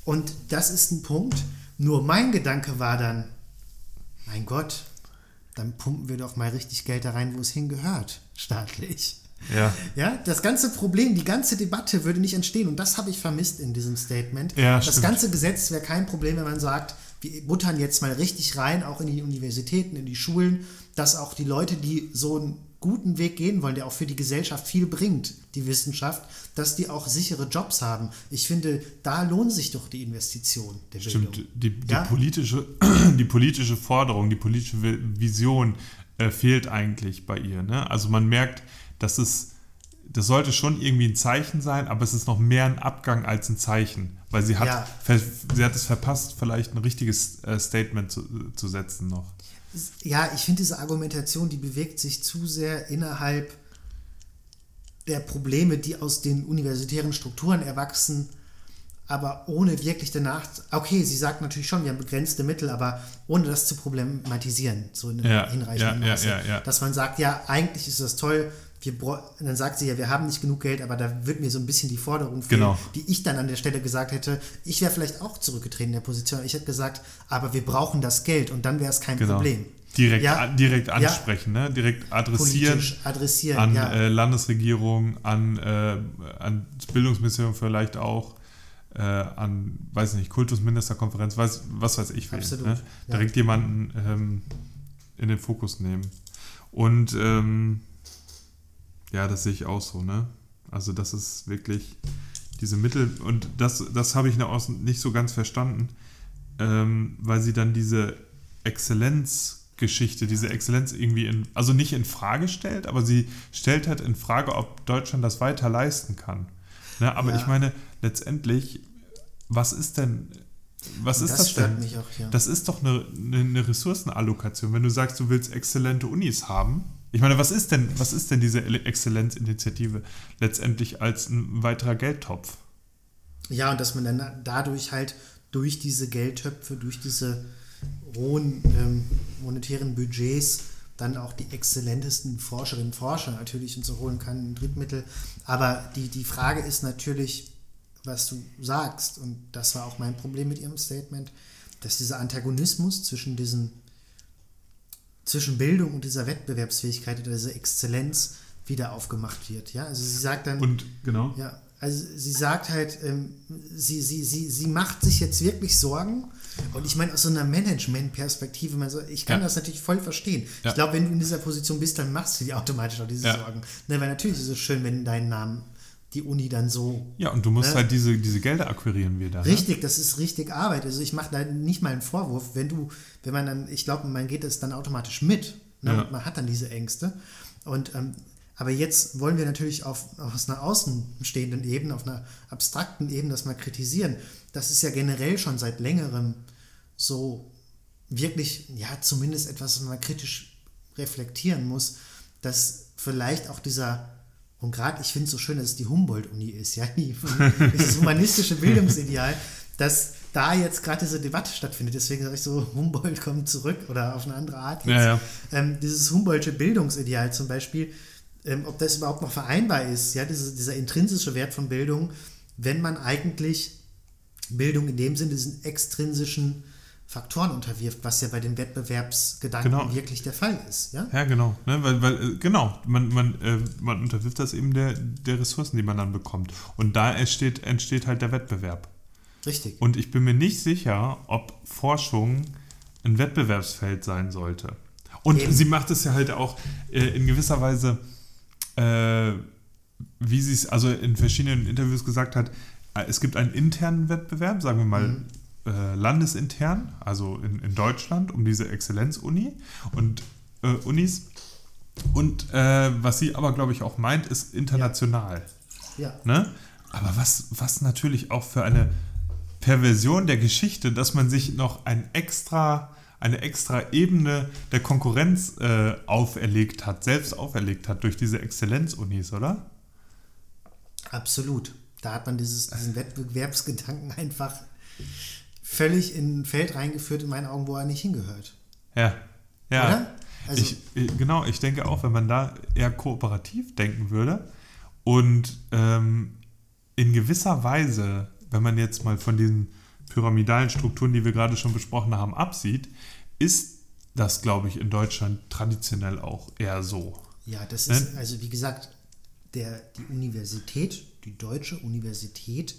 Und das ist ein Punkt. Nur mein Gedanke war dann, mein Gott, dann pumpen wir doch mal richtig Geld da rein, wo es hingehört, staatlich. Ja. ja, das ganze Problem, die ganze Debatte würde nicht entstehen und das habe ich vermisst in diesem Statement. Ja, das stimmt. ganze Gesetz wäre kein Problem, wenn man sagt, wir buttern jetzt mal richtig rein, auch in die Universitäten, in die Schulen, dass auch die Leute, die so einen guten Weg gehen wollen, der auch für die Gesellschaft viel bringt, die Wissenschaft, dass die auch sichere Jobs haben. Ich finde, da lohnt sich doch die Investition der Stimmt, Bildung. Die, die, ja? politische, (clears throat) die politische Forderung, die politische Vision äh, fehlt eigentlich bei ihr. Ne? Also man merkt, dass es das sollte schon irgendwie ein Zeichen sein, aber es ist noch mehr ein Abgang als ein Zeichen, weil sie hat, ja. sie hat es verpasst, vielleicht ein richtiges äh, Statement zu, zu setzen noch. Ja, ich finde diese Argumentation, die bewegt sich zu sehr innerhalb der Probleme, die aus den universitären Strukturen erwachsen, aber ohne wirklich danach. Okay, sie sagt natürlich schon, wir haben begrenzte Mittel, aber ohne das zu problematisieren, so in ja, hinreichenden ja, Maße. Ja, Dass man sagt, ja, eigentlich ist das toll, wir, dann sagt sie ja, wir haben nicht genug Geld, aber da wird mir so ein bisschen die Forderung fehlen, genau. die ich dann an der Stelle gesagt hätte. Ich wäre vielleicht auch zurückgetreten in der Position. Ich hätte gesagt, aber wir brauchen das Geld und dann wäre es kein genau. Problem. Direkt, ja. direkt ansprechen, ja. ne? direkt adressieren, adressieren an ja. äh, Landesregierung, an, äh, an das Bildungsministerium vielleicht auch, äh, an, weiß nicht, Kultusministerkonferenz, weiß, was weiß ich. Absolut. Ne? Direkt jemanden ähm, in den Fokus nehmen. Und ähm, ja, das sehe ich auch so, ne? Also das ist wirklich diese Mittel und das, das habe ich noch nicht so ganz verstanden, ähm, weil sie dann diese Exzellenzgeschichte, diese Exzellenz irgendwie in, also nicht in Frage stellt, aber sie stellt halt in Frage, ob Deutschland das weiter leisten kann. Ne? Aber ja. ich meine, letztendlich, was ist denn, was ist das, das denn? Auch, ja. Das ist doch eine, eine Ressourcenallokation. Wenn du sagst, du willst exzellente Unis haben, ich meine, was ist denn, was ist denn diese Exzellenzinitiative letztendlich als ein weiterer Geldtopf? Ja, und dass man dann dadurch halt durch diese Geldtöpfe, durch diese hohen ähm, monetären Budgets dann auch die exzellentesten Forscherinnen und Forscher natürlich und so holen kann, ein Drittmittel. Aber die, die Frage ist natürlich, was du sagst, und das war auch mein Problem mit ihrem Statement, dass dieser Antagonismus zwischen diesen zwischen Bildung und dieser Wettbewerbsfähigkeit oder dieser Exzellenz wieder aufgemacht wird. Ja, also sie sagt dann. Und genau. Ja, also sie sagt halt, ähm, sie, sie, sie, sie macht sich jetzt wirklich Sorgen. Und ich meine, aus so einer Management-Perspektive, so, ich kann ja. das natürlich voll verstehen. Ja. Ich glaube, wenn du in dieser Position bist, dann machst du dir automatisch auch diese ja. Sorgen. Ne, weil natürlich ist es schön, wenn dein Name die Uni dann so. Ja, und du musst ne? halt diese, diese Gelder akquirieren wieder. Ne? Richtig, ne? das ist richtig Arbeit. Also ich mache da nicht mal einen Vorwurf, wenn du, wenn man dann, ich glaube, man geht das dann automatisch mit. Ne? Ja. man hat dann diese Ängste. Und ähm, aber jetzt wollen wir natürlich auf, auf einer außenstehenden Ebene, auf einer abstrakten Ebene das mal kritisieren. Das ist ja generell schon seit längerem so wirklich, ja, zumindest etwas, was man kritisch reflektieren muss, dass vielleicht auch dieser und gerade, ich finde es so schön, dass es die Humboldt-Uni ist, ja, die, (laughs) dieses humanistische Bildungsideal, dass da jetzt gerade diese Debatte stattfindet. Deswegen sage ich so, Humboldt kommt zurück oder auf eine andere Art. Jetzt. Ja, ja. Ähm, dieses Humboldtsche Bildungsideal zum Beispiel, ähm, ob das überhaupt noch vereinbar ist, ja, diese, dieser intrinsische Wert von Bildung, wenn man eigentlich Bildung in dem Sinne diesen extrinsischen Faktoren unterwirft, was ja bei den Wettbewerbsgedanken genau. wirklich der Fall ist. Ja, ja genau. Ne? Weil, weil, äh, genau, man, man, äh, man unterwirft das eben der, der Ressourcen, die man dann bekommt. Und da entsteht, entsteht halt der Wettbewerb. Richtig. Und ich bin mir nicht sicher, ob Forschung ein Wettbewerbsfeld sein sollte. Und eben. sie macht es ja halt auch äh, in gewisser Weise, äh, wie sie es also in verschiedenen Interviews gesagt hat, äh, es gibt einen internen Wettbewerb, sagen wir mal mhm. Äh, landesintern, also in, in Deutschland, um diese Exzellenzuni und äh, Unis. Und äh, was sie aber, glaube ich, auch meint, ist international. Ja. ja. Ne? Aber was, was natürlich auch für eine Perversion der Geschichte, dass man sich noch ein extra, eine extra Ebene der Konkurrenz äh, auferlegt hat, selbst auferlegt hat durch diese Exzellenzunis, oder? Absolut. Da hat man dieses, diesen Wettbewerbsgedanken einfach völlig in ein Feld reingeführt, in meinen Augen, wo er nicht hingehört. Ja. Ja. Oder? Also, ich, genau, ich denke auch, wenn man da eher kooperativ denken würde und ähm, in gewisser Weise, wenn man jetzt mal von diesen pyramidalen Strukturen, die wir gerade schon besprochen haben, absieht, ist das, glaube ich, in Deutschland traditionell auch eher so. Ja, das ist, ne? also wie gesagt, der, die Universität, die deutsche Universität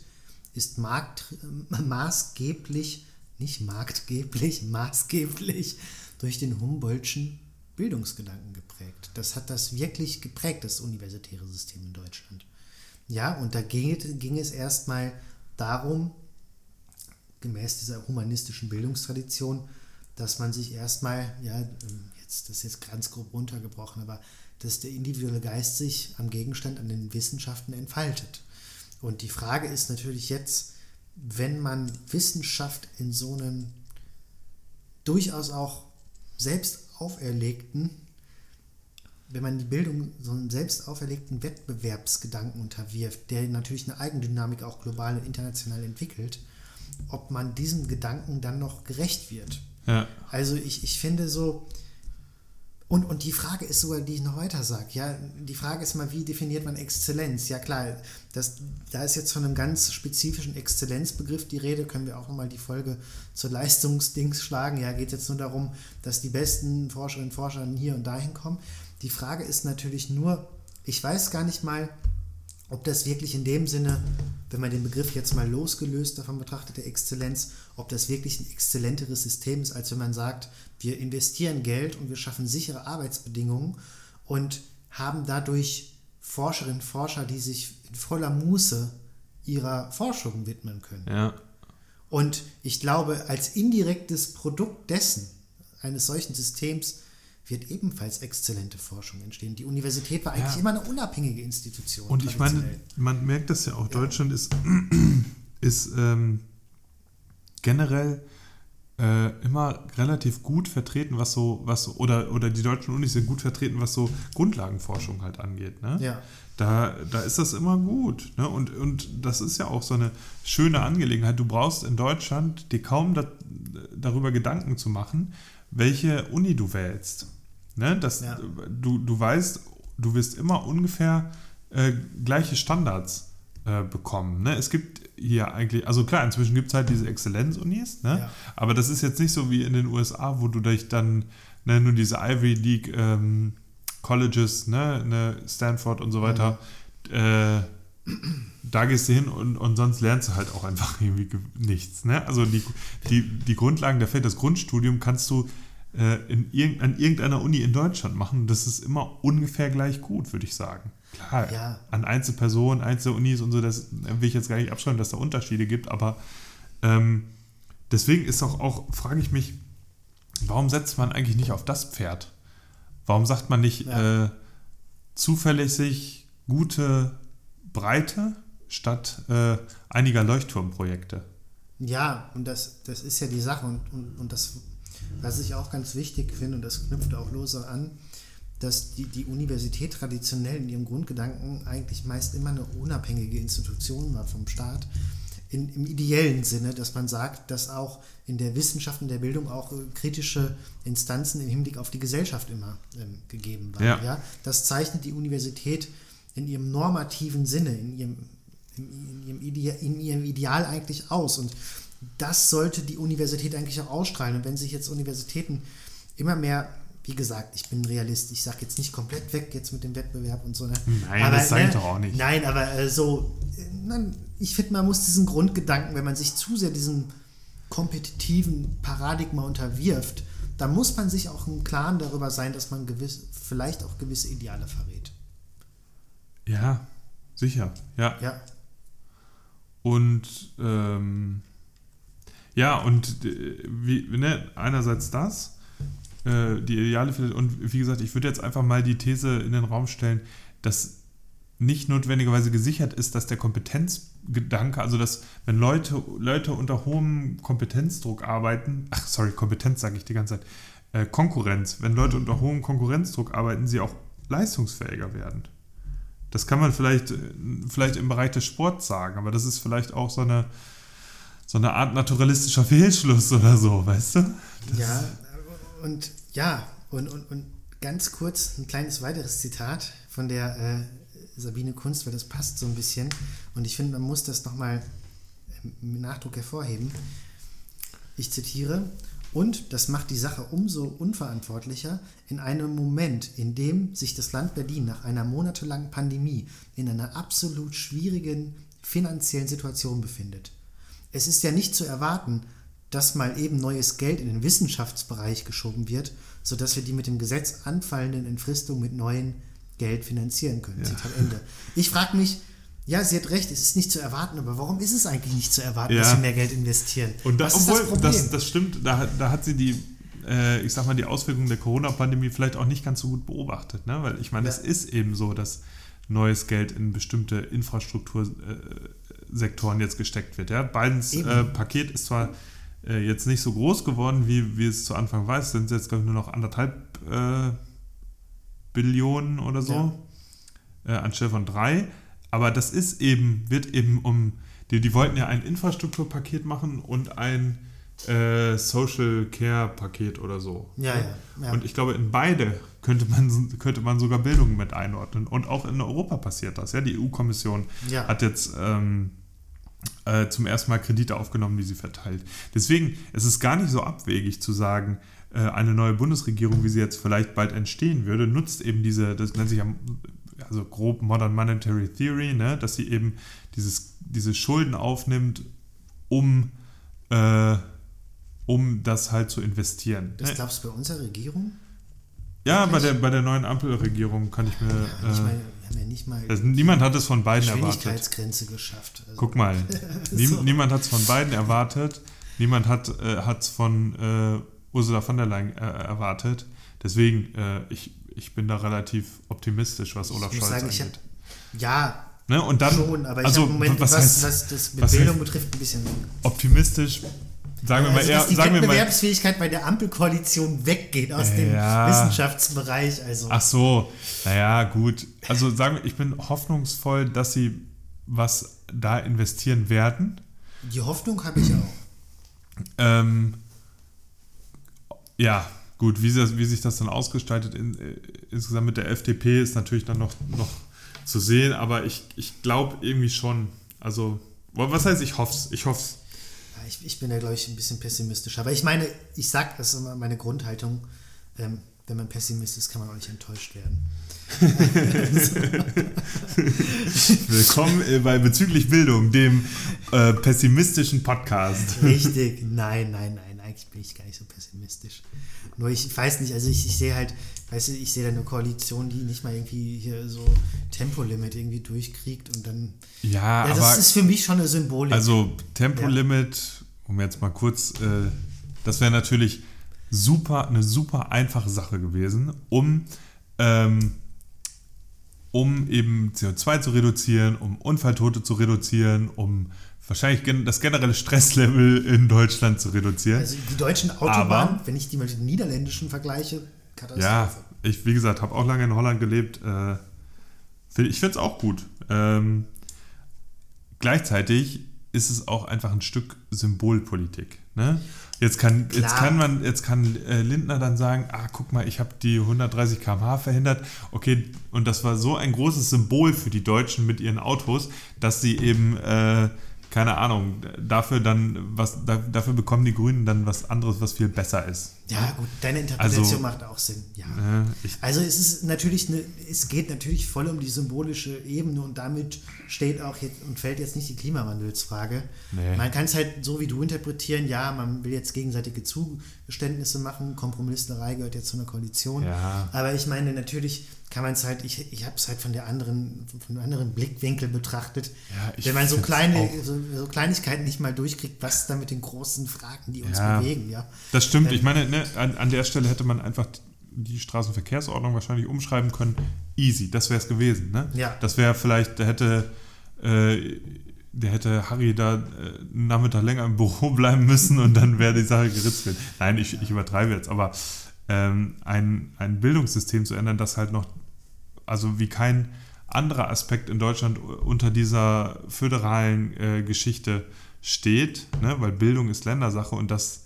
ist markt, (laughs) maßgeblich, nicht marktgeblich, maßgeblich durch den Humboldtschen Bildungsgedanken geprägt. Das hat das wirklich geprägt, das universitäre System in Deutschland. Ja, und da ging, ging es erstmal darum, gemäß dieser humanistischen Bildungstradition, dass man sich erstmal, ja, ähm, jetzt, das ist jetzt ganz grob runtergebrochen, aber dass der individuelle Geist sich am Gegenstand, an den Wissenschaften entfaltet. Und die Frage ist natürlich jetzt, wenn man Wissenschaft in so einem durchaus auch selbst auferlegten, wenn man die Bildung so einem selbst auferlegten Wettbewerbsgedanken unterwirft, der natürlich eine Eigendynamik auch global und international entwickelt, ob man diesem Gedanken dann noch gerecht wird. Ja. Also ich, ich finde so, und, und die Frage ist sogar, die ich noch weiter sage, ja, die Frage ist mal, wie definiert man Exzellenz? Ja klar, das, da ist jetzt von einem ganz spezifischen Exzellenzbegriff die Rede, können wir auch nochmal die Folge zur Leistungsdings schlagen. Ja, geht jetzt nur darum, dass die besten Forscherinnen und Forscher hier und dahin kommen. Die Frage ist natürlich nur, ich weiß gar nicht mal, ob das wirklich in dem Sinne, wenn man den Begriff jetzt mal losgelöst davon betrachtet, der Exzellenz, ob das wirklich ein exzellenteres System ist, als wenn man sagt, wir investieren Geld und wir schaffen sichere Arbeitsbedingungen und haben dadurch Forscherinnen und Forscher, die sich in voller Muße ihrer Forschung widmen können. Ja. Und ich glaube, als indirektes Produkt dessen, eines solchen Systems, wird ebenfalls exzellente Forschung entstehen. Die Universität war eigentlich ja. immer eine unabhängige Institution. Und ich meine, man merkt das ja auch, Deutschland ist, (clears throat) ist ähm, generell äh, immer relativ gut vertreten, was so, was oder, oder die deutschen Unis sind gut vertreten, was so Grundlagenforschung halt angeht. Ne? Ja. Da, da ist das immer gut. Ne? Und, und das ist ja auch so eine schöne Angelegenheit. Du brauchst in Deutschland dir kaum da, darüber Gedanken zu machen, welche Uni du wählst. Ne? Das, ja. du, du weißt, du wirst immer ungefähr äh, gleiche Standards äh, bekommen. Ne? Es gibt hier eigentlich, also klar, inzwischen gibt es halt diese Exzellenz-Unis, ne? Ja. aber das ist jetzt nicht so wie in den USA, wo du dich dann ne, nur diese Ivy League ähm, Colleges, ne, ne, Stanford und so weiter, mhm. äh, da gehst du hin und, und sonst lernst du halt auch einfach (laughs) irgendwie nichts. Ne? Also die, die, die Grundlagen der Feld, das Grundstudium kannst du äh, in irg an irgendeiner Uni in Deutschland machen. Das ist immer ungefähr gleich gut, würde ich sagen. Klar, ja. an Einzelpersonen, Einzelunis und so, das will ich jetzt gar nicht abschreiben, dass da Unterschiede gibt, aber ähm, deswegen ist auch, auch frage ich mich, warum setzt man eigentlich nicht auf das Pferd? Warum sagt man nicht ja. äh, zuverlässig gute Breite statt äh, einiger Leuchtturmprojekte? Ja, und das, das ist ja die Sache und, und, und das, was ich auch ganz wichtig finde, und das knüpft auch lose an, dass die, die Universität traditionell in ihrem Grundgedanken eigentlich meist immer eine unabhängige Institution war vom Staat. In, Im ideellen Sinne, dass man sagt, dass auch in der Wissenschaft und der Bildung auch äh, kritische Instanzen im Hinblick auf die Gesellschaft immer ähm, gegeben waren. Ja. ja. Das zeichnet die Universität in ihrem normativen Sinne, in ihrem, in, ihrem Ideal, in ihrem Ideal eigentlich aus. Und das sollte die Universität eigentlich auch ausstrahlen. Und wenn sich jetzt Universitäten immer mehr wie gesagt, ich bin Realist. Ich sage jetzt nicht komplett weg jetzt mit dem Wettbewerb und so. Ne? Nein, aber, das sage ich ne, doch auch nicht. Nein, aber äh, so, äh, ich finde, man muss diesen Grundgedanken, wenn man sich zu sehr diesem kompetitiven Paradigma unterwirft, dann muss man sich auch im Klaren darüber sein, dass man gewiss, vielleicht auch gewisse Ideale verrät. Ja, sicher, ja. Ja. Und ähm, ja, und äh, wie, ne, einerseits das, äh, die Ideale und wie gesagt, ich würde jetzt einfach mal die These in den Raum stellen, dass nicht notwendigerweise gesichert ist, dass der Kompetenzgedanke, also dass wenn Leute, Leute unter hohem Kompetenzdruck arbeiten, ach sorry, Kompetenz sage ich die ganze Zeit, äh, Konkurrenz, wenn Leute unter hohem Konkurrenzdruck arbeiten, sie auch leistungsfähiger werden. Das kann man vielleicht, äh, vielleicht im Bereich des Sports sagen, aber das ist vielleicht auch so eine, so eine Art naturalistischer Fehlschluss oder so, weißt du? Das ja, und ja, und, und, und ganz kurz ein kleines weiteres Zitat von der äh, Sabine Kunst, weil das passt so ein bisschen. Und ich finde, man muss das nochmal mit Nachdruck hervorheben. Ich zitiere, und das macht die Sache umso unverantwortlicher in einem Moment, in dem sich das Land Berlin nach einer monatelangen Pandemie in einer absolut schwierigen finanziellen Situation befindet. Es ist ja nicht zu erwarten, dass mal eben neues Geld in den Wissenschaftsbereich geschoben wird, sodass wir die mit dem Gesetz anfallenden Entfristungen mit neuen Geld finanzieren können. Ja. Zitat Ende. Ich frage mich, ja, sie hat recht, es ist nicht zu erwarten, aber warum ist es eigentlich nicht zu erwarten, ja. dass sie mehr Geld investieren? Und da, obwohl, das, Problem? Das, das stimmt, da, da hat sie die, äh, ich sag mal, die Auswirkungen der Corona-Pandemie vielleicht auch nicht ganz so gut beobachtet, ne? Weil ich meine, ja. es ist eben so, dass neues Geld in bestimmte Infrastruktursektoren jetzt gesteckt wird. Ja? Bidens äh, Paket ist zwar äh, jetzt nicht so groß geworden, wie, wie es zu Anfang war, es sind jetzt, glaube ich, nur noch anderthalb äh, Billionen oder so, ja. äh, anstelle von drei. Aber das ist eben, wird eben um, die, die wollten ja ein Infrastrukturpaket machen und ein äh, Social Care Paket oder so. Ja, ja, ja, Und ich glaube, in beide könnte man, könnte man sogar Bildung mit einordnen. Und auch in Europa passiert das. Ja, die EU-Kommission ja. hat jetzt ähm, äh, zum ersten Mal Kredite aufgenommen, die sie verteilt. Deswegen, es ist gar nicht so abwegig zu sagen, äh, eine neue Bundesregierung, wie sie jetzt vielleicht bald entstehen würde, nutzt eben diese, das nennt sich ja also grob Modern Monetary Theory, ne, dass sie eben dieses, diese Schulden aufnimmt, um, äh, um das halt zu investieren. Das ne? glaubst du bei unserer Regierung? Ja, bei der, bei der neuen Ampelregierung kann ich mir. Ja, ich meine, wir haben ja nicht mal. Also niemand hat es von beiden erwartet. Geschwindigkeitsgrenze geschafft. Also. Guck mal, (laughs) so. niemand hat es von beiden erwartet. Niemand hat es äh, von äh, Ursula von der Leyen äh, erwartet. Deswegen, äh, ich, ich bin da relativ optimistisch, was Olaf Scholz sagen, angeht. Hab, ja, ne? und dann, schon, aber ich also, Moment, was, was, heißt, was das mit Bildung betrifft, ein bisschen. Optimistisch, sagen wir mal also, eher. Dass die sagen Wettbewerbsfähigkeit bei der Ampelkoalition weggeht aus ja, dem Wissenschaftsbereich. Also. Ach so, naja, gut. Also sagen wir, ich bin hoffnungsvoll, dass sie was da investieren werden. Die Hoffnung habe ich auch. Ähm, ja, gut, wie, das, wie sich das dann ausgestaltet in, äh, insgesamt mit der FDP ist natürlich dann noch, noch zu sehen, aber ich, ich glaube irgendwie schon. Also, was heißt, ich hoffe es? Ich hoffe es. Ich, ich bin da, glaube ich, ein bisschen pessimistisch. Aber ich meine, ich sage, das ist immer meine Grundhaltung. Ähm, wenn man Pessimist ist, kann man auch nicht enttäuscht werden. (laughs) Willkommen äh, bei Bezüglich Bildung, dem äh, pessimistischen Podcast. Richtig, nein, nein, nein eigentlich bin ich gar nicht so pessimistisch. Nur ich, ich weiß nicht, also ich, ich sehe halt, weißt du, ich sehe da eine Koalition, die nicht mal irgendwie hier so Tempolimit irgendwie durchkriegt und dann. Ja, ja das aber, ist für mich schon eine Symbolik. Also Tempolimit, ja. um jetzt mal kurz, äh, das wäre natürlich super, eine super einfache Sache gewesen, um ähm, um eben CO2 zu reduzieren, um Unfalltote zu reduzieren, um wahrscheinlich das generelle Stresslevel in Deutschland zu reduzieren. Also die deutschen Autobahnen, wenn ich die mit den niederländischen vergleiche, Katastrophe. Ja, ich, wie gesagt, habe auch lange in Holland gelebt. Äh, ich finde es auch gut. Ähm, gleichzeitig ist es auch einfach ein Stück Symbolpolitik. Ne? Jetzt kann, jetzt kann man, jetzt kann äh, Lindner dann sagen, ah, guck mal, ich habe die 130 km/h verhindert. Okay, und das war so ein großes Symbol für die Deutschen mit ihren Autos, dass sie eben äh, keine Ahnung, dafür dann was, dafür bekommen die Grünen dann was anderes, was viel besser ist. Ja, gut, deine Interpretation Also- macht auch Sinn. Ja. Ich, Also es ist natürlich eine, es geht natürlich voll um die symbolische Ebene und damit steht auch jetzt und fällt jetzt nicht die Klimawandelsfrage. Nee. Man kann es halt so wie du interpretieren, ja, man will jetzt gegenseitige Zugeständnisse machen, Kompromisslerei gehört jetzt zu einer Koalition. Ja. Aber ich meine, natürlich kann man es halt, ich, ich habe es halt von der anderen, von einem anderen Blickwinkel betrachtet. Ja, Wenn man so kleine, so, so Kleinigkeiten nicht mal durchkriegt, was da mit den großen Fragen, die uns bewegen, ja. Das stimmt. Ähm, Ich meine, ne, an, an der Stelle hätte man einfach die Straßenverkehrsordnung wahrscheinlich umschreiben können. Easy, das wäre es gewesen. Ne? Ja. Das wäre vielleicht, da hätte, äh, der hätte Harry da äh, einen Nachmittag länger im Büro (laughs) bleiben müssen und dann wäre die Sache geritzelt. Nein, ich, ich übertreibe jetzt, aber ähm, ein, ein Bildungssystem zu ändern, das halt noch, also wie kein anderer Aspekt in Deutschland unter dieser föderalen äh, Geschichte steht, ne? weil Bildung ist Ländersache und das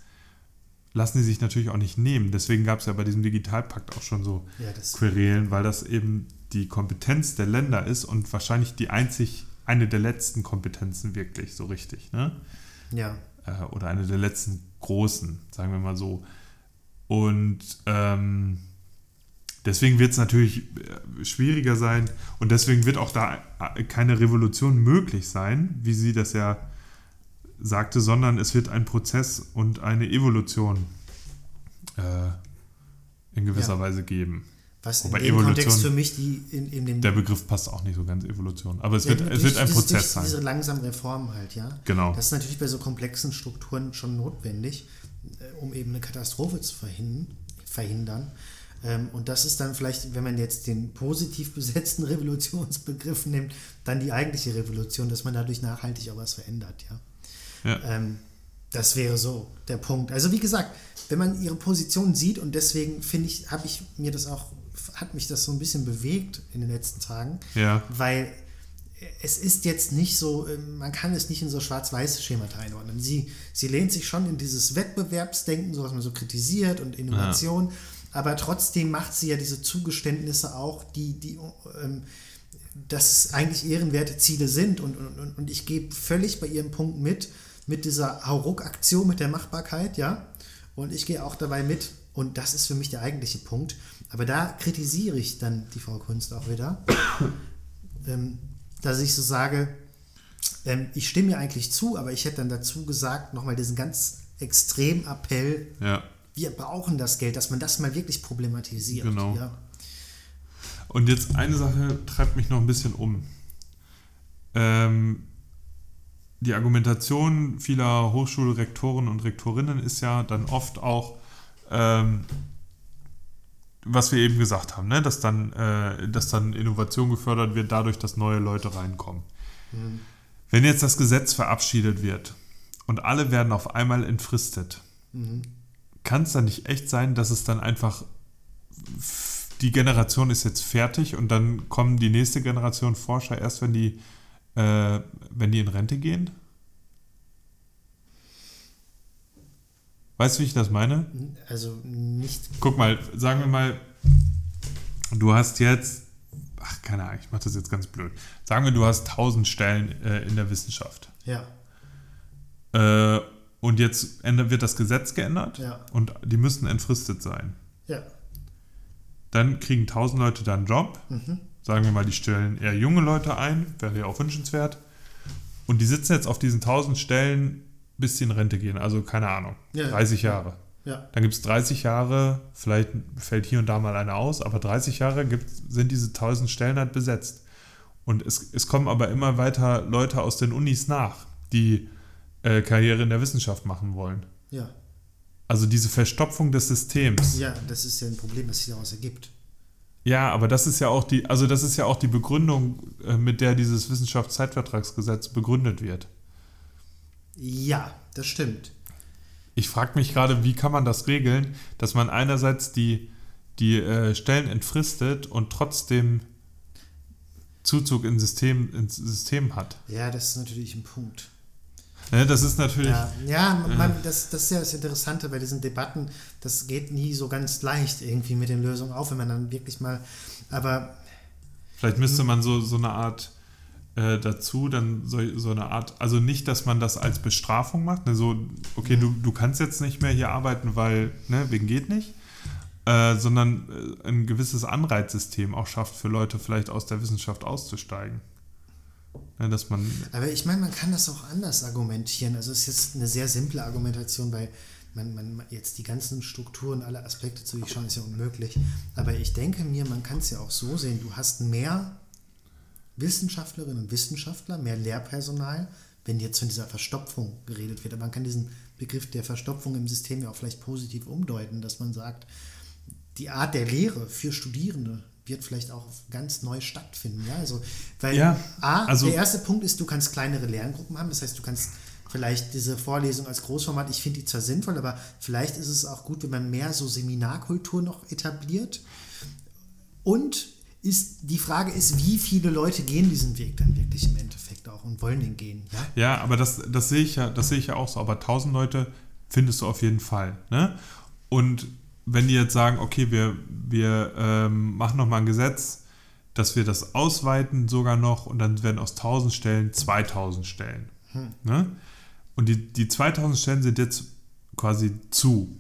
lassen die sich natürlich auch nicht nehmen. Deswegen gab es ja bei diesem Digitalpakt auch schon so Ja, Querelen, weil das eben die Kompetenz der Länder ist und wahrscheinlich die einzig eine der letzten Kompetenzen wirklich so richtig, ne? ja. Äh, oder eine der letzten großen, sagen wir mal so. Und ähm, deswegen wird es natürlich äh, schwieriger sein und deswegen wird auch da äh, keine Revolution möglich sein, wie sie das ja sagte, sondern es wird ein Prozess und eine Evolution äh, in gewisser Ja. Weise geben. Was in Wobei dem Evolution- Kontext für mich die in, in dem Der Begriff passt auch nicht so ganz Evolution, aber es Ja, wird, es wird ein Prozess durch sein. Diese langsamen Reformen halt, ja. Genau. Das ist natürlich bei so komplexen Strukturen schon notwendig, äh, um eben eine Katastrophe zu verhindern. verhindern. Ähm, Und das ist dann vielleicht, wenn man jetzt den positiv besetzten (laughs) Revolutionsbegriff nimmt, dann die eigentliche Revolution, dass man dadurch nachhaltig auch was verändert, ja. Ja. Ähm, das wäre so der Punkt. Also wie gesagt, wenn man ihre Position sieht und deswegen finde ich, habe ich mir das auch, hat mich das so ein bisschen bewegt in den letzten Tagen, Ja. weil es ist jetzt nicht so, ähm, man kann es nicht in so schwarz-weiße Schemata einordnen. Sie, sie lehnt sich schon in dieses Wettbewerbsdenken, so was man so kritisiert und Innovation, aber trotzdem macht sie ja diese Zugeständnisse auch, die, die ähm, dass es eigentlich ehrenwerte Ziele sind und, und, und- und ich gehe völlig bei ihrem Punkt mit, mit dieser Hauruck-Aktion, mit der Machbarkeit, ja, und ich gehe auch dabei mit und das ist für mich der eigentliche Punkt, aber da kritisiere ich dann die Frau Kunst auch wieder, (coughs) ähm, dass ich so sage, ähm, ich stimme ihr eigentlich zu, aber ich hätte dann dazu gesagt, nochmal diesen ganz extremen Appell, Ja. wir brauchen das Geld, dass man das mal wirklich problematisiert. Genau. Ja. Und jetzt eine Sache treibt mich noch ein bisschen um. Ähm, die Argumentation vieler Hochschulrektoren und Rektorinnen ist ja dann oft auch, ähm, was wir eben gesagt haben, ne? dass, dann, äh, dass dann Innovation gefördert wird, dadurch, dass neue Leute reinkommen. Wenn jetzt das Gesetz verabschiedet wird und alle werden auf einmal entfristet, kann es dann nicht echt sein, dass es dann einfach die Generation ist jetzt fertig und dann kommen die nächste Generation Forscher erst, wenn die, äh, wenn die in Rente gehen? Weißt du, wie ich das meine? Also nicht Guck mal, sagen wir mal, du hast jetzt, ach keine Ahnung, ich mache das jetzt ganz blöd. Sagen wir, du hast 1000 Stellen äh, in der Wissenschaft. Ja, Äh, und jetzt wird das Gesetz geändert Ja. und die müssen entfristet sein. ja. Dann kriegen 1000 Leute dann einen Job. Sagen wir mal, die stellen eher junge Leute ein, wäre ja auch wünschenswert. Und die sitzen jetzt auf diesen 1000 Stellen, bis sie in Rente gehen. Also keine Ahnung, Ja. 30 Jahre. Ja, Dann gibt es 30 Jahre, vielleicht fällt hier und da mal einer aus, aber 30 Jahre sind diese 1000 Stellen halt besetzt. Und es, es kommen aber immer weiter Leute aus den Unis nach, die äh, Karriere in der Wissenschaft machen wollen. ja. Also diese Verstopfung des Systems. Ja, das ist ja ein Problem, das sich daraus ergibt. Ja, aber das ist ja auch die, also das ist ja auch die Begründung, äh, mit der dieses Wissenschaftszeitvertragsgesetz begründet wird. Ja, das stimmt. Ich frage mich gerade, wie kann man das regeln, dass man einerseits die, die äh, Stellen entfristet und trotzdem Zuzug in System, ins System hat. Ja, das ist natürlich ein Punkt. Ne, das ist natürlich. Ja, ja man, das, das ist ja das Interessante bei diesen Debatten. Das geht nie so ganz leicht irgendwie mit den Lösungen auf, wenn man dann wirklich mal. Aber Vielleicht müsste man so, so eine Art äh, dazu dann so, so eine Art, also nicht, dass man das als Bestrafung macht, ne, so, okay, du, du kannst jetzt nicht mehr hier arbeiten, weil, ne, wegen geht nicht, äh, sondern äh, ein gewisses Anreizsystem auch schafft für Leute vielleicht aus der Wissenschaft auszusteigen. Ja, dass man Aber ich meine, man kann das auch anders argumentieren. Also es ist jetzt eine sehr simple Argumentation, weil man, man jetzt die ganzen Strukturen, alle Aspekte zu durchschauen, ist ja unmöglich. Aber ich denke mir, man kann es ja auch so sehen, du hast mehr Wissenschaftlerinnen und Wissenschaftler, mehr Lehrpersonal, wenn jetzt von dieser Verstopfung geredet wird. Aber man kann diesen Begriff der Verstopfung im System ja auch vielleicht positiv umdeuten, dass man sagt, die Art der Lehre für Studierende wird vielleicht auch ganz neu stattfinden. Ja, also, weil Ja, A, also- der erste Punkt ist, du kannst kleinere Lerngruppen haben. Das heißt, du kannst vielleicht diese Vorlesung als Großformat, ich finde die zwar sinnvoll, aber vielleicht ist es auch gut, wenn man mehr so Seminarkultur noch etabliert. Und ist, die Frage ist, wie viele Leute gehen diesen Weg dann wirklich im Endeffekt auch und wollen den gehen. Ja? Ja, aber das, das sehe ich ja, das sehe ich ja auch so. Aber 1000 Leute findest du auf jeden Fall. Ne? Und wenn die jetzt sagen, okay, wir, wir ähm, machen nochmal ein Gesetz, dass wir das ausweiten sogar noch und dann werden aus 1000 Stellen 2000 Stellen. Ne? Und die, die 2000 Stellen sind jetzt quasi zu.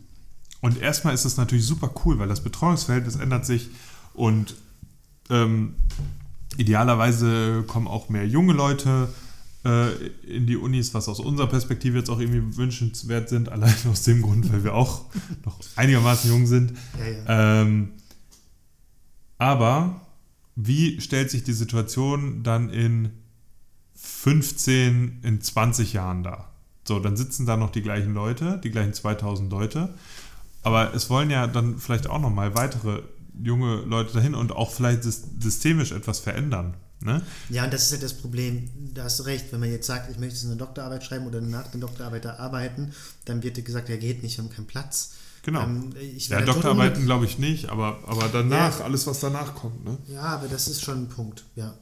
Und erstmal ist das natürlich super cool, weil das Betreuungsverhältnis ändert sich und ähm, idealerweise kommen auch mehr junge Leute äh, in die Unis, was aus unserer Perspektive jetzt auch irgendwie wünschenswert sind, allein aus dem Grund, weil wir auch (laughs) noch einigermaßen jung sind. Ja, ja. Ähm, aber wie stellt sich die Situation dann in 15, in 20 Jahren dar? So, dann sitzen da noch die gleichen Leute, die gleichen 2000 Leute. Aber es wollen ja dann vielleicht auch noch mal weitere junge Leute dahin und auch vielleicht sys- systemisch etwas verändern. Ne? Ja, und das ist ja das Problem, da hast du recht, wenn man jetzt sagt, ich möchte jetzt eine Doktorarbeit schreiben oder nach der Doktorarbeit da arbeiten, dann wird dir gesagt, ja geht nicht, wir haben keinen Platz. Genau. Ähm, ich Ja, Doktorarbeiten glaube ich nicht, aber, aber danach, Ja. alles was danach kommt. Ne? Ja, aber das ist schon ein Punkt, ja.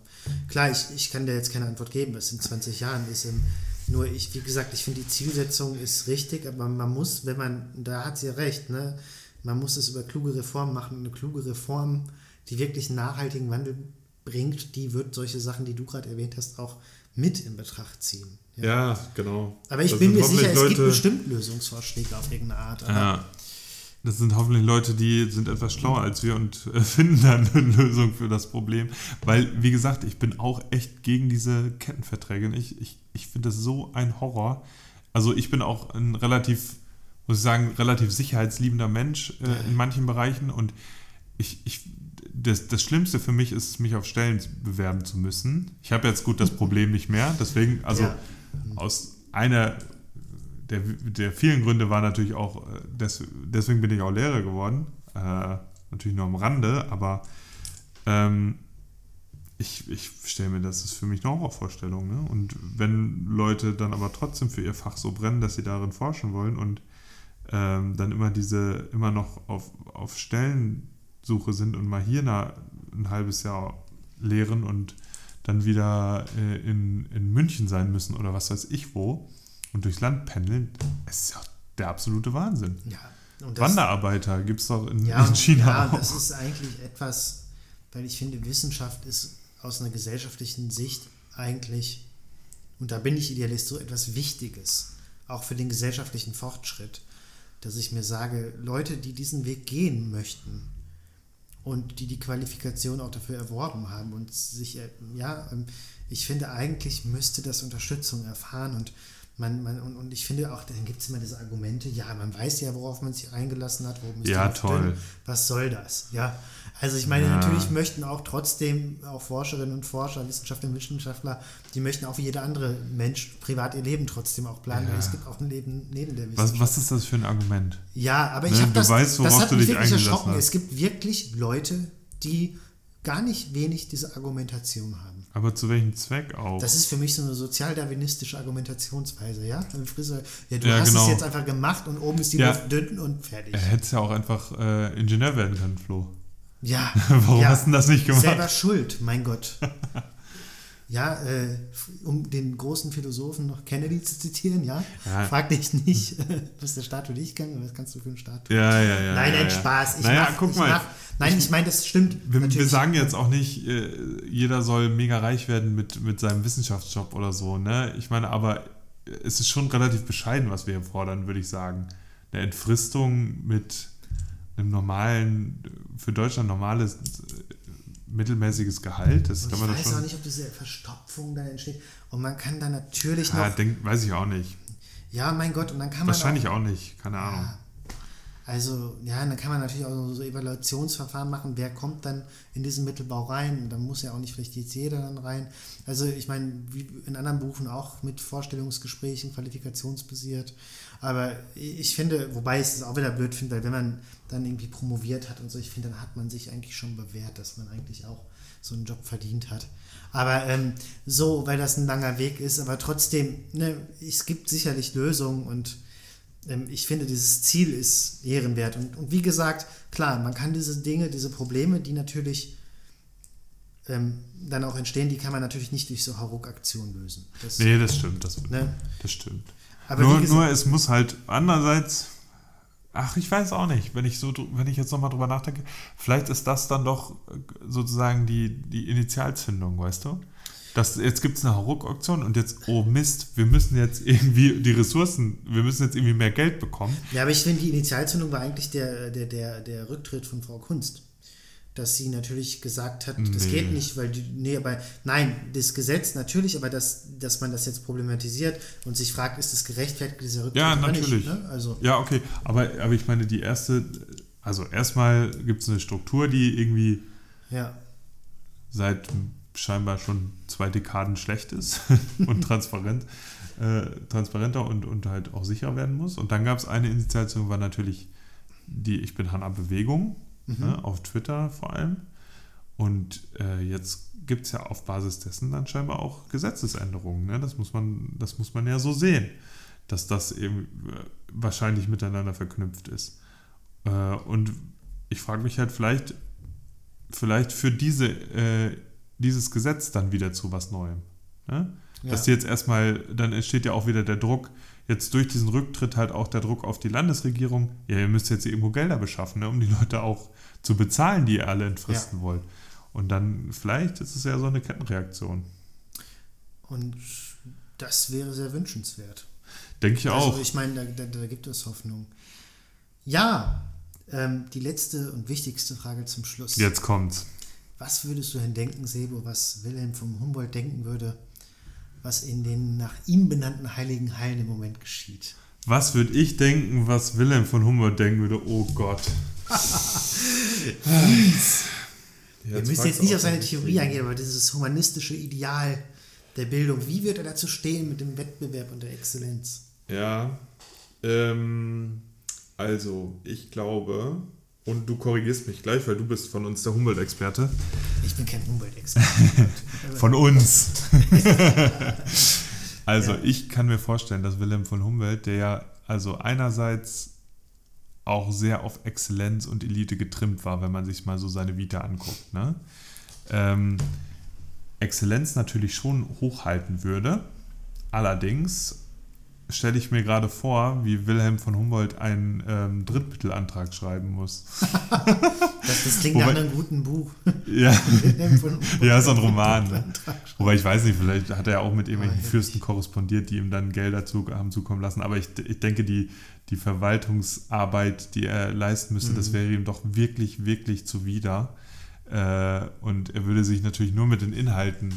Klar, ich, ich kann dir jetzt keine Antwort geben, was in 20 Jahren ist. Ähm, Nur ich, wie gesagt, ich finde die Zielsetzung ist richtig, aber man muss, wenn man, da hat sie recht, ne, man muss es über kluge Reformen machen. Eine kluge Reform, die wirklich einen nachhaltigen Wandel bringt, die wird solche Sachen, die du gerade erwähnt hast, auch mit in Betracht ziehen. Ja, genau. Aber ich Das bin mir sicher, es hoffentlich gibt Leute- bestimmt Lösungsvorschläge auf irgendeine Art. Ja. Das sind hoffentlich Leute, die sind etwas schlauer als wir und äh, (laughs) finden dann eine Lösung für das Problem. Weil, wie gesagt, ich bin auch echt gegen diese Kettenverträge. Ich, ich, ich finde das so ein Horror. Also ich bin auch ein relativ, muss ich sagen, relativ sicherheitsliebender Mensch äh, in manchen Bereichen und ich, ich das, das Schlimmste für mich ist, mich auf Stellen bewerben zu müssen. Ich habe jetzt gut das Problem nicht mehr, deswegen, also Ja. aus einer der, der vielen Gründe war natürlich auch, äh, des, deswegen bin ich auch Lehrer geworden. Äh, natürlich nur am Rande, aber ähm, ich, ich stelle mir, das ist für mich eine Horrorvorstellung. Ne? Und wenn Leute dann aber trotzdem für ihr Fach so brennen, dass sie darin forschen wollen und ähm, dann immer diese, immer noch auf, auf Stellensuche sind und mal hier na, ein halbes Jahr lehren und dann wieder äh, in, in München sein müssen oder was weiß ich wo und durchs Land pendeln, es ist ja der absolute Wahnsinn. ja. Und das- Wanderarbeiter gibt es doch in, Ja, in China ja, auch. das ist eigentlich etwas, weil ich finde, Wissenschaft ist aus einer gesellschaftlichen Sicht eigentlich, und da bin ich Idealist, so etwas Wichtiges, auch für den gesellschaftlichen Fortschritt, dass ich mir sage, Leute, die diesen Weg gehen möchten und die die Qualifikation auch dafür erworben haben und sich, äh, ja, ähm, ich finde, eigentlich müsste das Unterstützung erfahren und man, man, und, und ich finde auch, dann gibt es immer diese Argumente, ja, man weiß ja, worauf man sich eingelassen hat, worum es Ja, toll. dünn. Was soll das? Ja, also ich meine, Ja. natürlich möchten auch trotzdem auch Forscherinnen und Forscher, Wissenschaftlerinnen und Wissenschaftler, die möchten auch wie jeder andere Mensch privat ihr Leben trotzdem auch planen. Ja. Es gibt auch ein Leben neben der Wissenschaft. Was, was ist das für ein Argument? Ja, aber Ne, ich habe das, weißt, das hat mich wirklich erschrocken. hast. Es gibt wirklich Leute, die gar nicht wenig diese Argumentation haben. Aber zu welchem Zweck auch? Das ist für mich so eine sozialdarwinistische Argumentationsweise, ja? Ein Friseur, ja, du Ja, hast genau. es jetzt einfach gemacht und oben ist die Ja. Luft dünn und fertig. er hätte ja auch einfach äh, Ingenieur werden können, Flo. Ja. (laughs) Warum ja. hast du denn das nicht gemacht? Selber schuld, mein Gott. (laughs) Ja, äh, um den großen Philosophen noch Kennedy zu zitieren, ja. Ja. Frag dich nicht, (laughs) was der Staat für dich kann, was kannst du für einen Staat tun. Ja, ja, ja. nein, nein. Spaß. Ich naja, mach, guck ich mal. Mach, nein, ich meine, das stimmt. Wir, wir sagen jetzt auch nicht, äh, jeder soll mega reich werden mit, mit seinem Wissenschaftsjob oder so, ne? Ich meine, aber es ist schon relativ bescheiden, was wir hier fordern, würde ich sagen. Eine Entfristung mit einem normalen, für Deutschland normales, äh, mittelmäßiges Gehalt, das Und kann ich man weiß auch schon. nicht, ob diese Verstopfung da entsteht. Und man kann da natürlich Ja, noch. denk, weiß ich auch nicht. Ja, mein Gott, und dann kann man. Wahrscheinlich auch, auch nicht, keine Ahnung. Ja, also, ja, dann kann man natürlich auch so Evaluationsverfahren machen, wer kommt dann in diesen Mittelbau rein. Dann muss ja auch nicht vielleicht jetzt jeder dann rein. Also, ich meine, wie in anderen Berufen auch mit Vorstellungsgesprächen, qualifikationsbasiert. Aber ich finde, wobei ich es auch wieder blöd finde, weil wenn man dann irgendwie promoviert hat und so, ich finde, dann hat man sich eigentlich schon bewährt, dass man eigentlich auch so einen Job verdient hat. Aber ähm, so, weil das ein langer Weg ist, aber trotzdem, ne, es gibt sicherlich Lösungen und ähm, ich finde, dieses Ziel ist ehrenwert. Und, und wie gesagt, klar, man kann diese Dinge, diese Probleme, die natürlich ähm, dann auch entstehen, die kann man natürlich nicht durch so Hauruck-Aktionen lösen. Das, Nee, das stimmt, das, ne? das stimmt. Aber nur, gesagt, nur es muss halt andererseits, ach, ich weiß auch nicht, wenn ich so, wenn ich jetzt nochmal drüber nachdenke, vielleicht ist das dann doch äh, sozusagen die, die Initialzündung, weißt du? Das, jetzt gibt es eine Hauruck-Auktion und jetzt, oh Mist, wir müssen jetzt irgendwie die Ressourcen, wir müssen jetzt irgendwie mehr Geld bekommen. Ja, aber ich finde, die Initialzündung war eigentlich der, der, der, der Rücktritt von Frau Kunst. Dass sie natürlich gesagt hat, das Nee. geht nicht, weil die, nee, aber nein, das Gesetz natürlich, aber dass, dass man das jetzt problematisiert und sich fragt, ist es gerechtfertigt, dieser Rücktritt Ja, natürlich. Nicht, ne? Also, Ja, okay, aber, aber ich meine, die erste, also erstmal gibt es eine Struktur, die irgendwie ja. seit scheinbar schon zwei Dekaden schlecht ist (laughs) und transparent, äh, transparenter und, und halt auch sicher werden muss. Und dann gab es eine Initiation, war natürlich die Ich bin Hanna Bewegung, ne, auf Twitter vor allem. Und äh, jetzt gibt es ja auf Basis dessen dann scheinbar auch Gesetzesänderungen. Ne? Das, muss man, das muss man ja so sehen, dass das eben äh, wahrscheinlich miteinander verknüpft ist. Äh, und ich frage mich halt vielleicht, vielleicht für diese, äh, dieses Gesetz dann wieder zu was Neuem. Ne? Ja. Dass die jetzt erstmal, dann entsteht ja auch wieder der Druck, jetzt durch diesen Rücktritt halt auch der Druck auf die Landesregierung, ja, ihr müsst jetzt irgendwo Gelder beschaffen, ne, um die Leute auch zu bezahlen, die ihr alle entfristen wollt. Und dann, vielleicht ist es ja so eine Kettenreaktion. Und das wäre sehr wünschenswert. Denke ich auch. Also ich meine, da, da, da gibt es Hoffnung. Ja, ähm, die letzte und wichtigste Frage zum Schluss. Jetzt kommt's. Was würdest du denn denken, Sebo, was Wilhelm vom Humboldt denken würde, was in den nach ihm benannten heiligen Hallen im Moment geschieht? Was würde ich denken, was Wilhelm von Humboldt denken würde? Oh Gott. Wir müssen jetzt nicht auf seine Theorie eingehen, aber dieses humanistische Ideal der Bildung, wie wird er dazu stehen mit dem Wettbewerb und der Exzellenz? Ja, ähm, also ich glaube, und du korrigierst mich gleich, weil du bist von uns der Humboldt-Experte. Ich bin kein Humboldt-Experte. (laughs) Von uns. (laughs) also Ja. ich kann mir vorstellen, dass Wilhelm von Humboldt, der ja also einerseits auch sehr auf Exzellenz und Elite getrimmt war, wenn man sich mal so seine Vita anguckt, ne? ähm, Exzellenz natürlich schon hochhalten würde. Allerdings stelle ich mir gerade vor, wie Wilhelm von Humboldt einen ähm, Drittmittelantrag schreiben muss. Das, das klingt Wobei- nach einem guten Buch. (laughs) ja. Ja, so ein Roman. Ne? Wobei ich weiß nicht, vielleicht hat er ja auch mit irgendwelchen herrlich. Fürsten korrespondiert, die ihm dann Gelder zu, haben zukommen lassen. Aber ich, ich denke, die, die Verwaltungsarbeit, die er leisten müsste, das Mhm. wäre ihm doch wirklich, wirklich zuwider. Äh, und er würde sich natürlich nur mit den Inhalten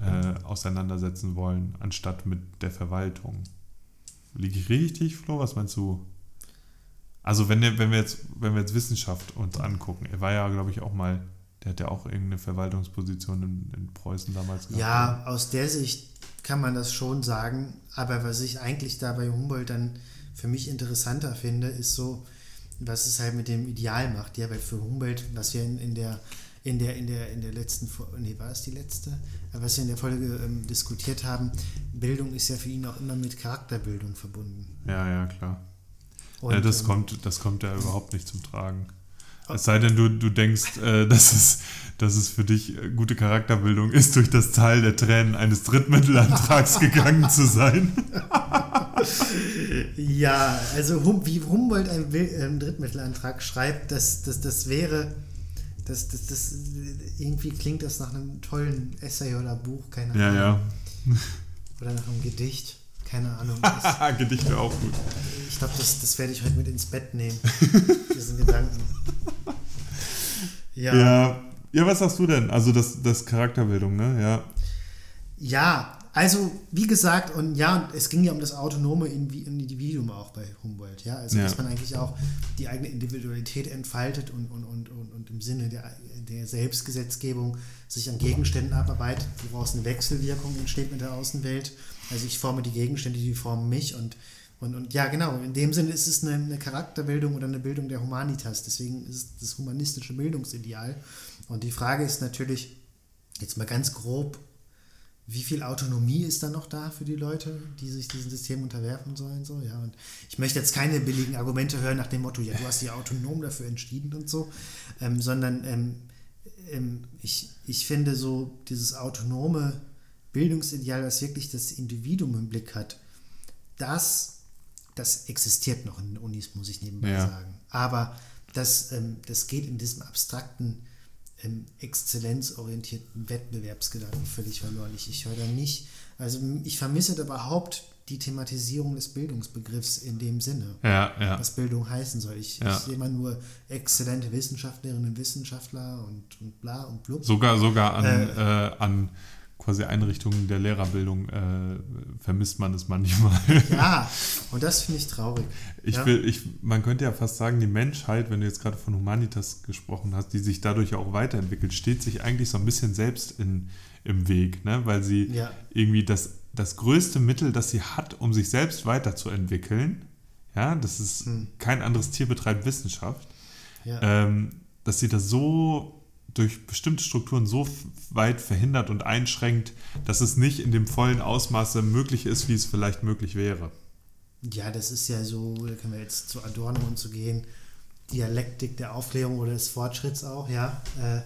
äh, auseinandersetzen wollen, anstatt mit der Verwaltung. Liege ich richtig, Flo? Was meinst du? Also wenn, wir- wenn, wir jetzt, wenn wir jetzt Wissenschaft uns angucken, er war ja, glaube ich, auch mal, der hat ja auch irgendeine Verwaltungsposition in, in Preußen damals gehabt. Ja, aus der Sicht kann man das schon sagen. Aber was ich eigentlich da bei Humboldt dann für mich interessanter finde, ist so, was es halt mit dem Ideal macht. Ja, weil für Humboldt, was wir in, in der in der, in der, in der letzten Folge, nee, war es die letzte? Was wir in der Folge ähm, diskutiert haben, Bildung ist ja für ihn auch immer mit Charakterbildung verbunden. Ja, ja, klar. Und, ja, das, ähm, kommt, das kommt ja überhaupt nicht zum Tragen. Es sei denn, du, du denkst, äh, (laughs) dass, es, dass es für dich äh, gute Charakterbildung ist, durch das Tal der Tränen eines Drittmittelantrags gegangen zu sein. (laughs) ja, also hum, wie Humboldt einen, einen Drittmittelantrag schreibt, das, das, das wäre, das, das, das, irgendwie klingt das nach einem tollen Essay oder Buch, keine Ahnung. Ja, ja. Oder nach einem Gedicht, keine Ahnung. (laughs) Gedichte auch gut. Ich glaube, das, das werde ich heute mit ins Bett nehmen, (laughs) diesen Gedanken. Ja. ja. Ja, was sagst du denn? Also das, das Charakterbildung, ne? Ja. Ja, also, wie gesagt, und ja, es ging ja um das autonome Individuum auch bei Humboldt, ja. Also, ja. dass man eigentlich auch die eigene Individualität entfaltet und, und, und, und, und im Sinne der, der Selbstgesetzgebung sich an Gegenständen abarbeitet, woraus eine Wechselwirkung entsteht mit der Außenwelt. Also, ich forme die Gegenstände, die formen mich und, und, und ja, genau, in dem Sinne ist es eine, eine Charakterbildung oder eine Bildung der Humanitas. Deswegen ist es das humanistische Bildungsideal. Und die Frage ist natürlich, jetzt mal ganz grob wie viel Autonomie ist da noch da für die Leute, die sich diesem System unterwerfen sollen? So, ja, und ich möchte jetzt keine billigen Argumente hören nach dem Motto, ja, du hast dich autonom dafür entschieden und so, ähm, sondern ähm, ähm, ich, ich finde so dieses autonome Bildungsideal, das wirklich das Individuum im Blick hat, das, das existiert noch in den Unis, muss ich nebenbei ja. sagen. Aber das, ähm, das geht in diesem abstrakten im exzellenzorientierten Wettbewerbsgedanken völlig verloren. Ich, ich höre da nicht, also ich vermisse da überhaupt die Thematisierung des Bildungsbegriffs in dem Sinne, ja, ja. was Bildung heißen soll. Ich, ja. ich sehe immer nur exzellente Wissenschaftlerinnen und Wissenschaftler und, und bla und blub. Sogar, sogar an, äh, äh, an quasi Einrichtungen der Lehrerbildung äh, vermisst man es manchmal. Ja, (laughs) und das finde ich traurig. Ich ja. will, ich, man könnte ja fast sagen, die Menschheit, wenn du jetzt gerade von Humanitas gesprochen hast, die sich dadurch auch weiterentwickelt, steht sich eigentlich so ein bisschen selbst in, im Weg, ne? weil sie ja. irgendwie das, das größte Mittel, das sie hat, um sich selbst weiterzuentwickeln, ja, das ist hm. kein anderes Tier betreibt Wissenschaft, ja. ähm, dass sie das so durch bestimmte Strukturen so weit verhindert und einschränkt, dass es nicht in dem vollen Ausmaße möglich ist, wie es vielleicht möglich wäre. Ja, das ist ja so, da können wir jetzt zu Adorno und zu gehen, Dialektik der Aufklärung oder des Fortschritts auch, ja. Äh,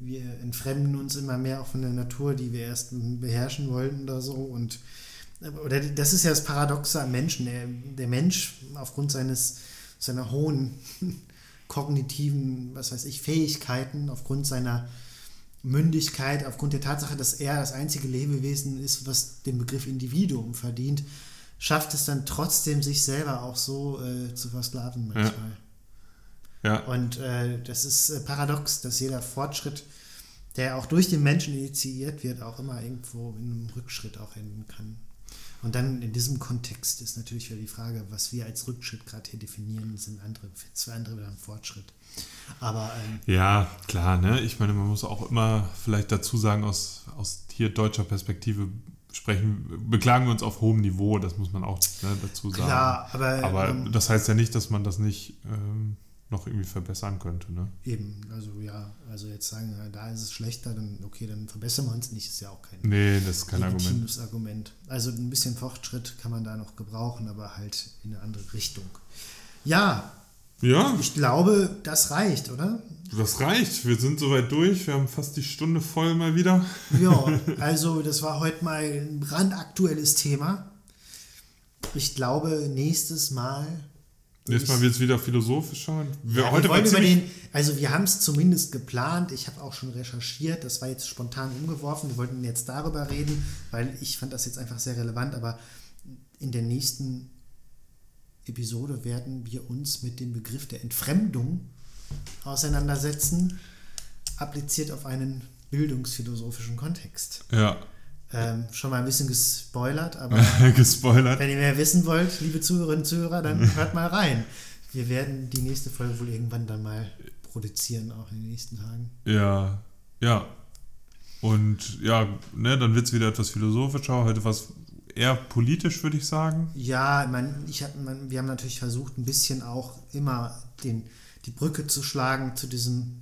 wir entfremden uns immer mehr auch von der Natur, die wir erst beherrschen wollten oder so. Und oder das ist ja das Paradoxe am Menschen. Der, der Mensch aufgrund seines seiner hohen kognitiven, was weiß ich, Fähigkeiten, aufgrund seiner Mündigkeit, aufgrund der Tatsache, dass er das einzige Lebewesen ist, was den Begriff Individuum verdient, schafft es dann trotzdem, sich selber auch so äh, zu versklaven manchmal. Ja. ja. Und äh, das ist äh, paradox, dass jeder Fortschritt, der auch durch den Menschen initiiert wird, auch immer irgendwo in einem Rückschritt auch enden kann. Und dann in diesem Kontext ist natürlich wieder die Frage, was wir als Rückschritt gerade hier definieren, sind andere, für andere wieder ein Fortschritt. Aber ähm, ja, klar, ne? Ich meine, man muss auch immer vielleicht dazu sagen, aus, aus hier deutscher Perspektive sprechen, beklagen wir uns auf hohem Niveau, das muss man auch ne, dazu sagen. Klar, aber, aber ähm, das heißt ja nicht, dass man das nicht ähm, noch irgendwie verbessern könnte. Ne? Eben, also ja, also jetzt sagen, da ist es schlechter, dann okay, dann verbessern wir uns nicht, ist ja auch kein Nee, das ist kein Argument. Argument. Also ein bisschen Fortschritt kann man da noch gebrauchen, aber halt in eine andere Richtung. Ja. Ja. Ich glaube, das reicht, oder? Das reicht. Wir sind soweit durch. Wir haben fast die Stunde voll mal wieder. Ja, (laughs) also das war heute mal ein brandaktuelles Thema. Ich glaube, nächstes Mal Nächstes Mal wird es wieder philosophischer. Wir, ja, heute wir über den, also wir haben es zumindest geplant. Ich habe auch schon recherchiert. Das war jetzt spontan umgeworfen. Wir wollten jetzt darüber reden, weil ich fand das jetzt einfach sehr relevant. Aber in der nächsten Episode werden wir uns mit dem Begriff der Entfremdung auseinandersetzen, appliziert auf einen bildungsphilosophischen Kontext. Ja. Ähm, schon mal ein bisschen gespoilert, aber (laughs) gespoilert. wenn ihr mehr wissen wollt, liebe Zuhörerinnen und Zuhörer, dann (laughs) hört mal rein. Wir werden die nächste Folge wohl irgendwann dann mal produzieren, auch in den nächsten Tagen. Ja, ja. Und ja, ne, dann wird es wieder etwas philosophischer, heute was eher politisch, würde ich sagen. Ja, man, ich hab, man, wir haben natürlich versucht, ein bisschen auch immer den, die Brücke zu schlagen zu diesem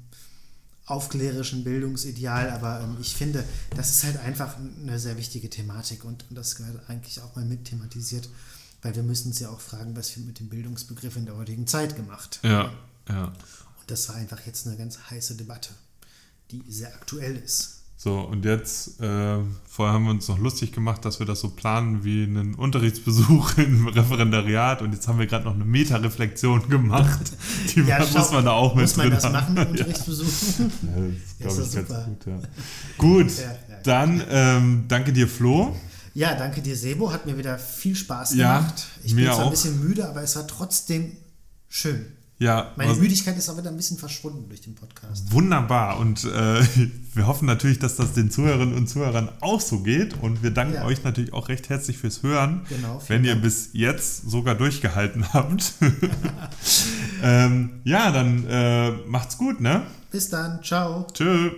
aufklärischen Bildungsideal, aber ähm, ich finde, das ist halt einfach eine sehr wichtige Thematik und, und das gehört eigentlich auch mal mit thematisiert, weil wir müssen uns ja auch fragen, was wir mit dem Bildungsbegriff in der heutigen Zeit gemacht Ja, ja. Und das war einfach jetzt eine ganz heiße Debatte, die sehr aktuell ist. So, und jetzt, äh, vorher haben wir uns noch lustig gemacht, dass wir das so planen wie einen Unterrichtsbesuch (laughs) im Referendariat und jetzt haben wir gerade noch eine Meta-Reflexion gemacht. (laughs) Die Ja, muss schau, man da auch mit Muss man drin das haben. machen. (laughs) Unterrichtsbesuch? Ja, das ist, glaube ganz gut. Ja. Gut, Ja, ja. dann ähm, danke dir, Flo. Ja, danke dir, Sebo. Hat mir wieder viel Spaß gemacht. ich bin zwar auch. ein bisschen müde, aber es war trotzdem schön. Ja, Meine Müdigkeit ist auch wieder ein bisschen verschwunden durch den Podcast. Wunderbar. Und äh, (laughs) wir hoffen natürlich, dass das den Zuhörerinnen und Zuhörern auch so geht. Und wir danken Ja. euch natürlich auch recht herzlich fürs Hören. Genau, wenn ihr Dank. bis jetzt sogar durchgehalten (laughs) habt. (laughs) ähm, ja, dann äh, macht's gut, ne? Bis dann. Ciao. Tschö.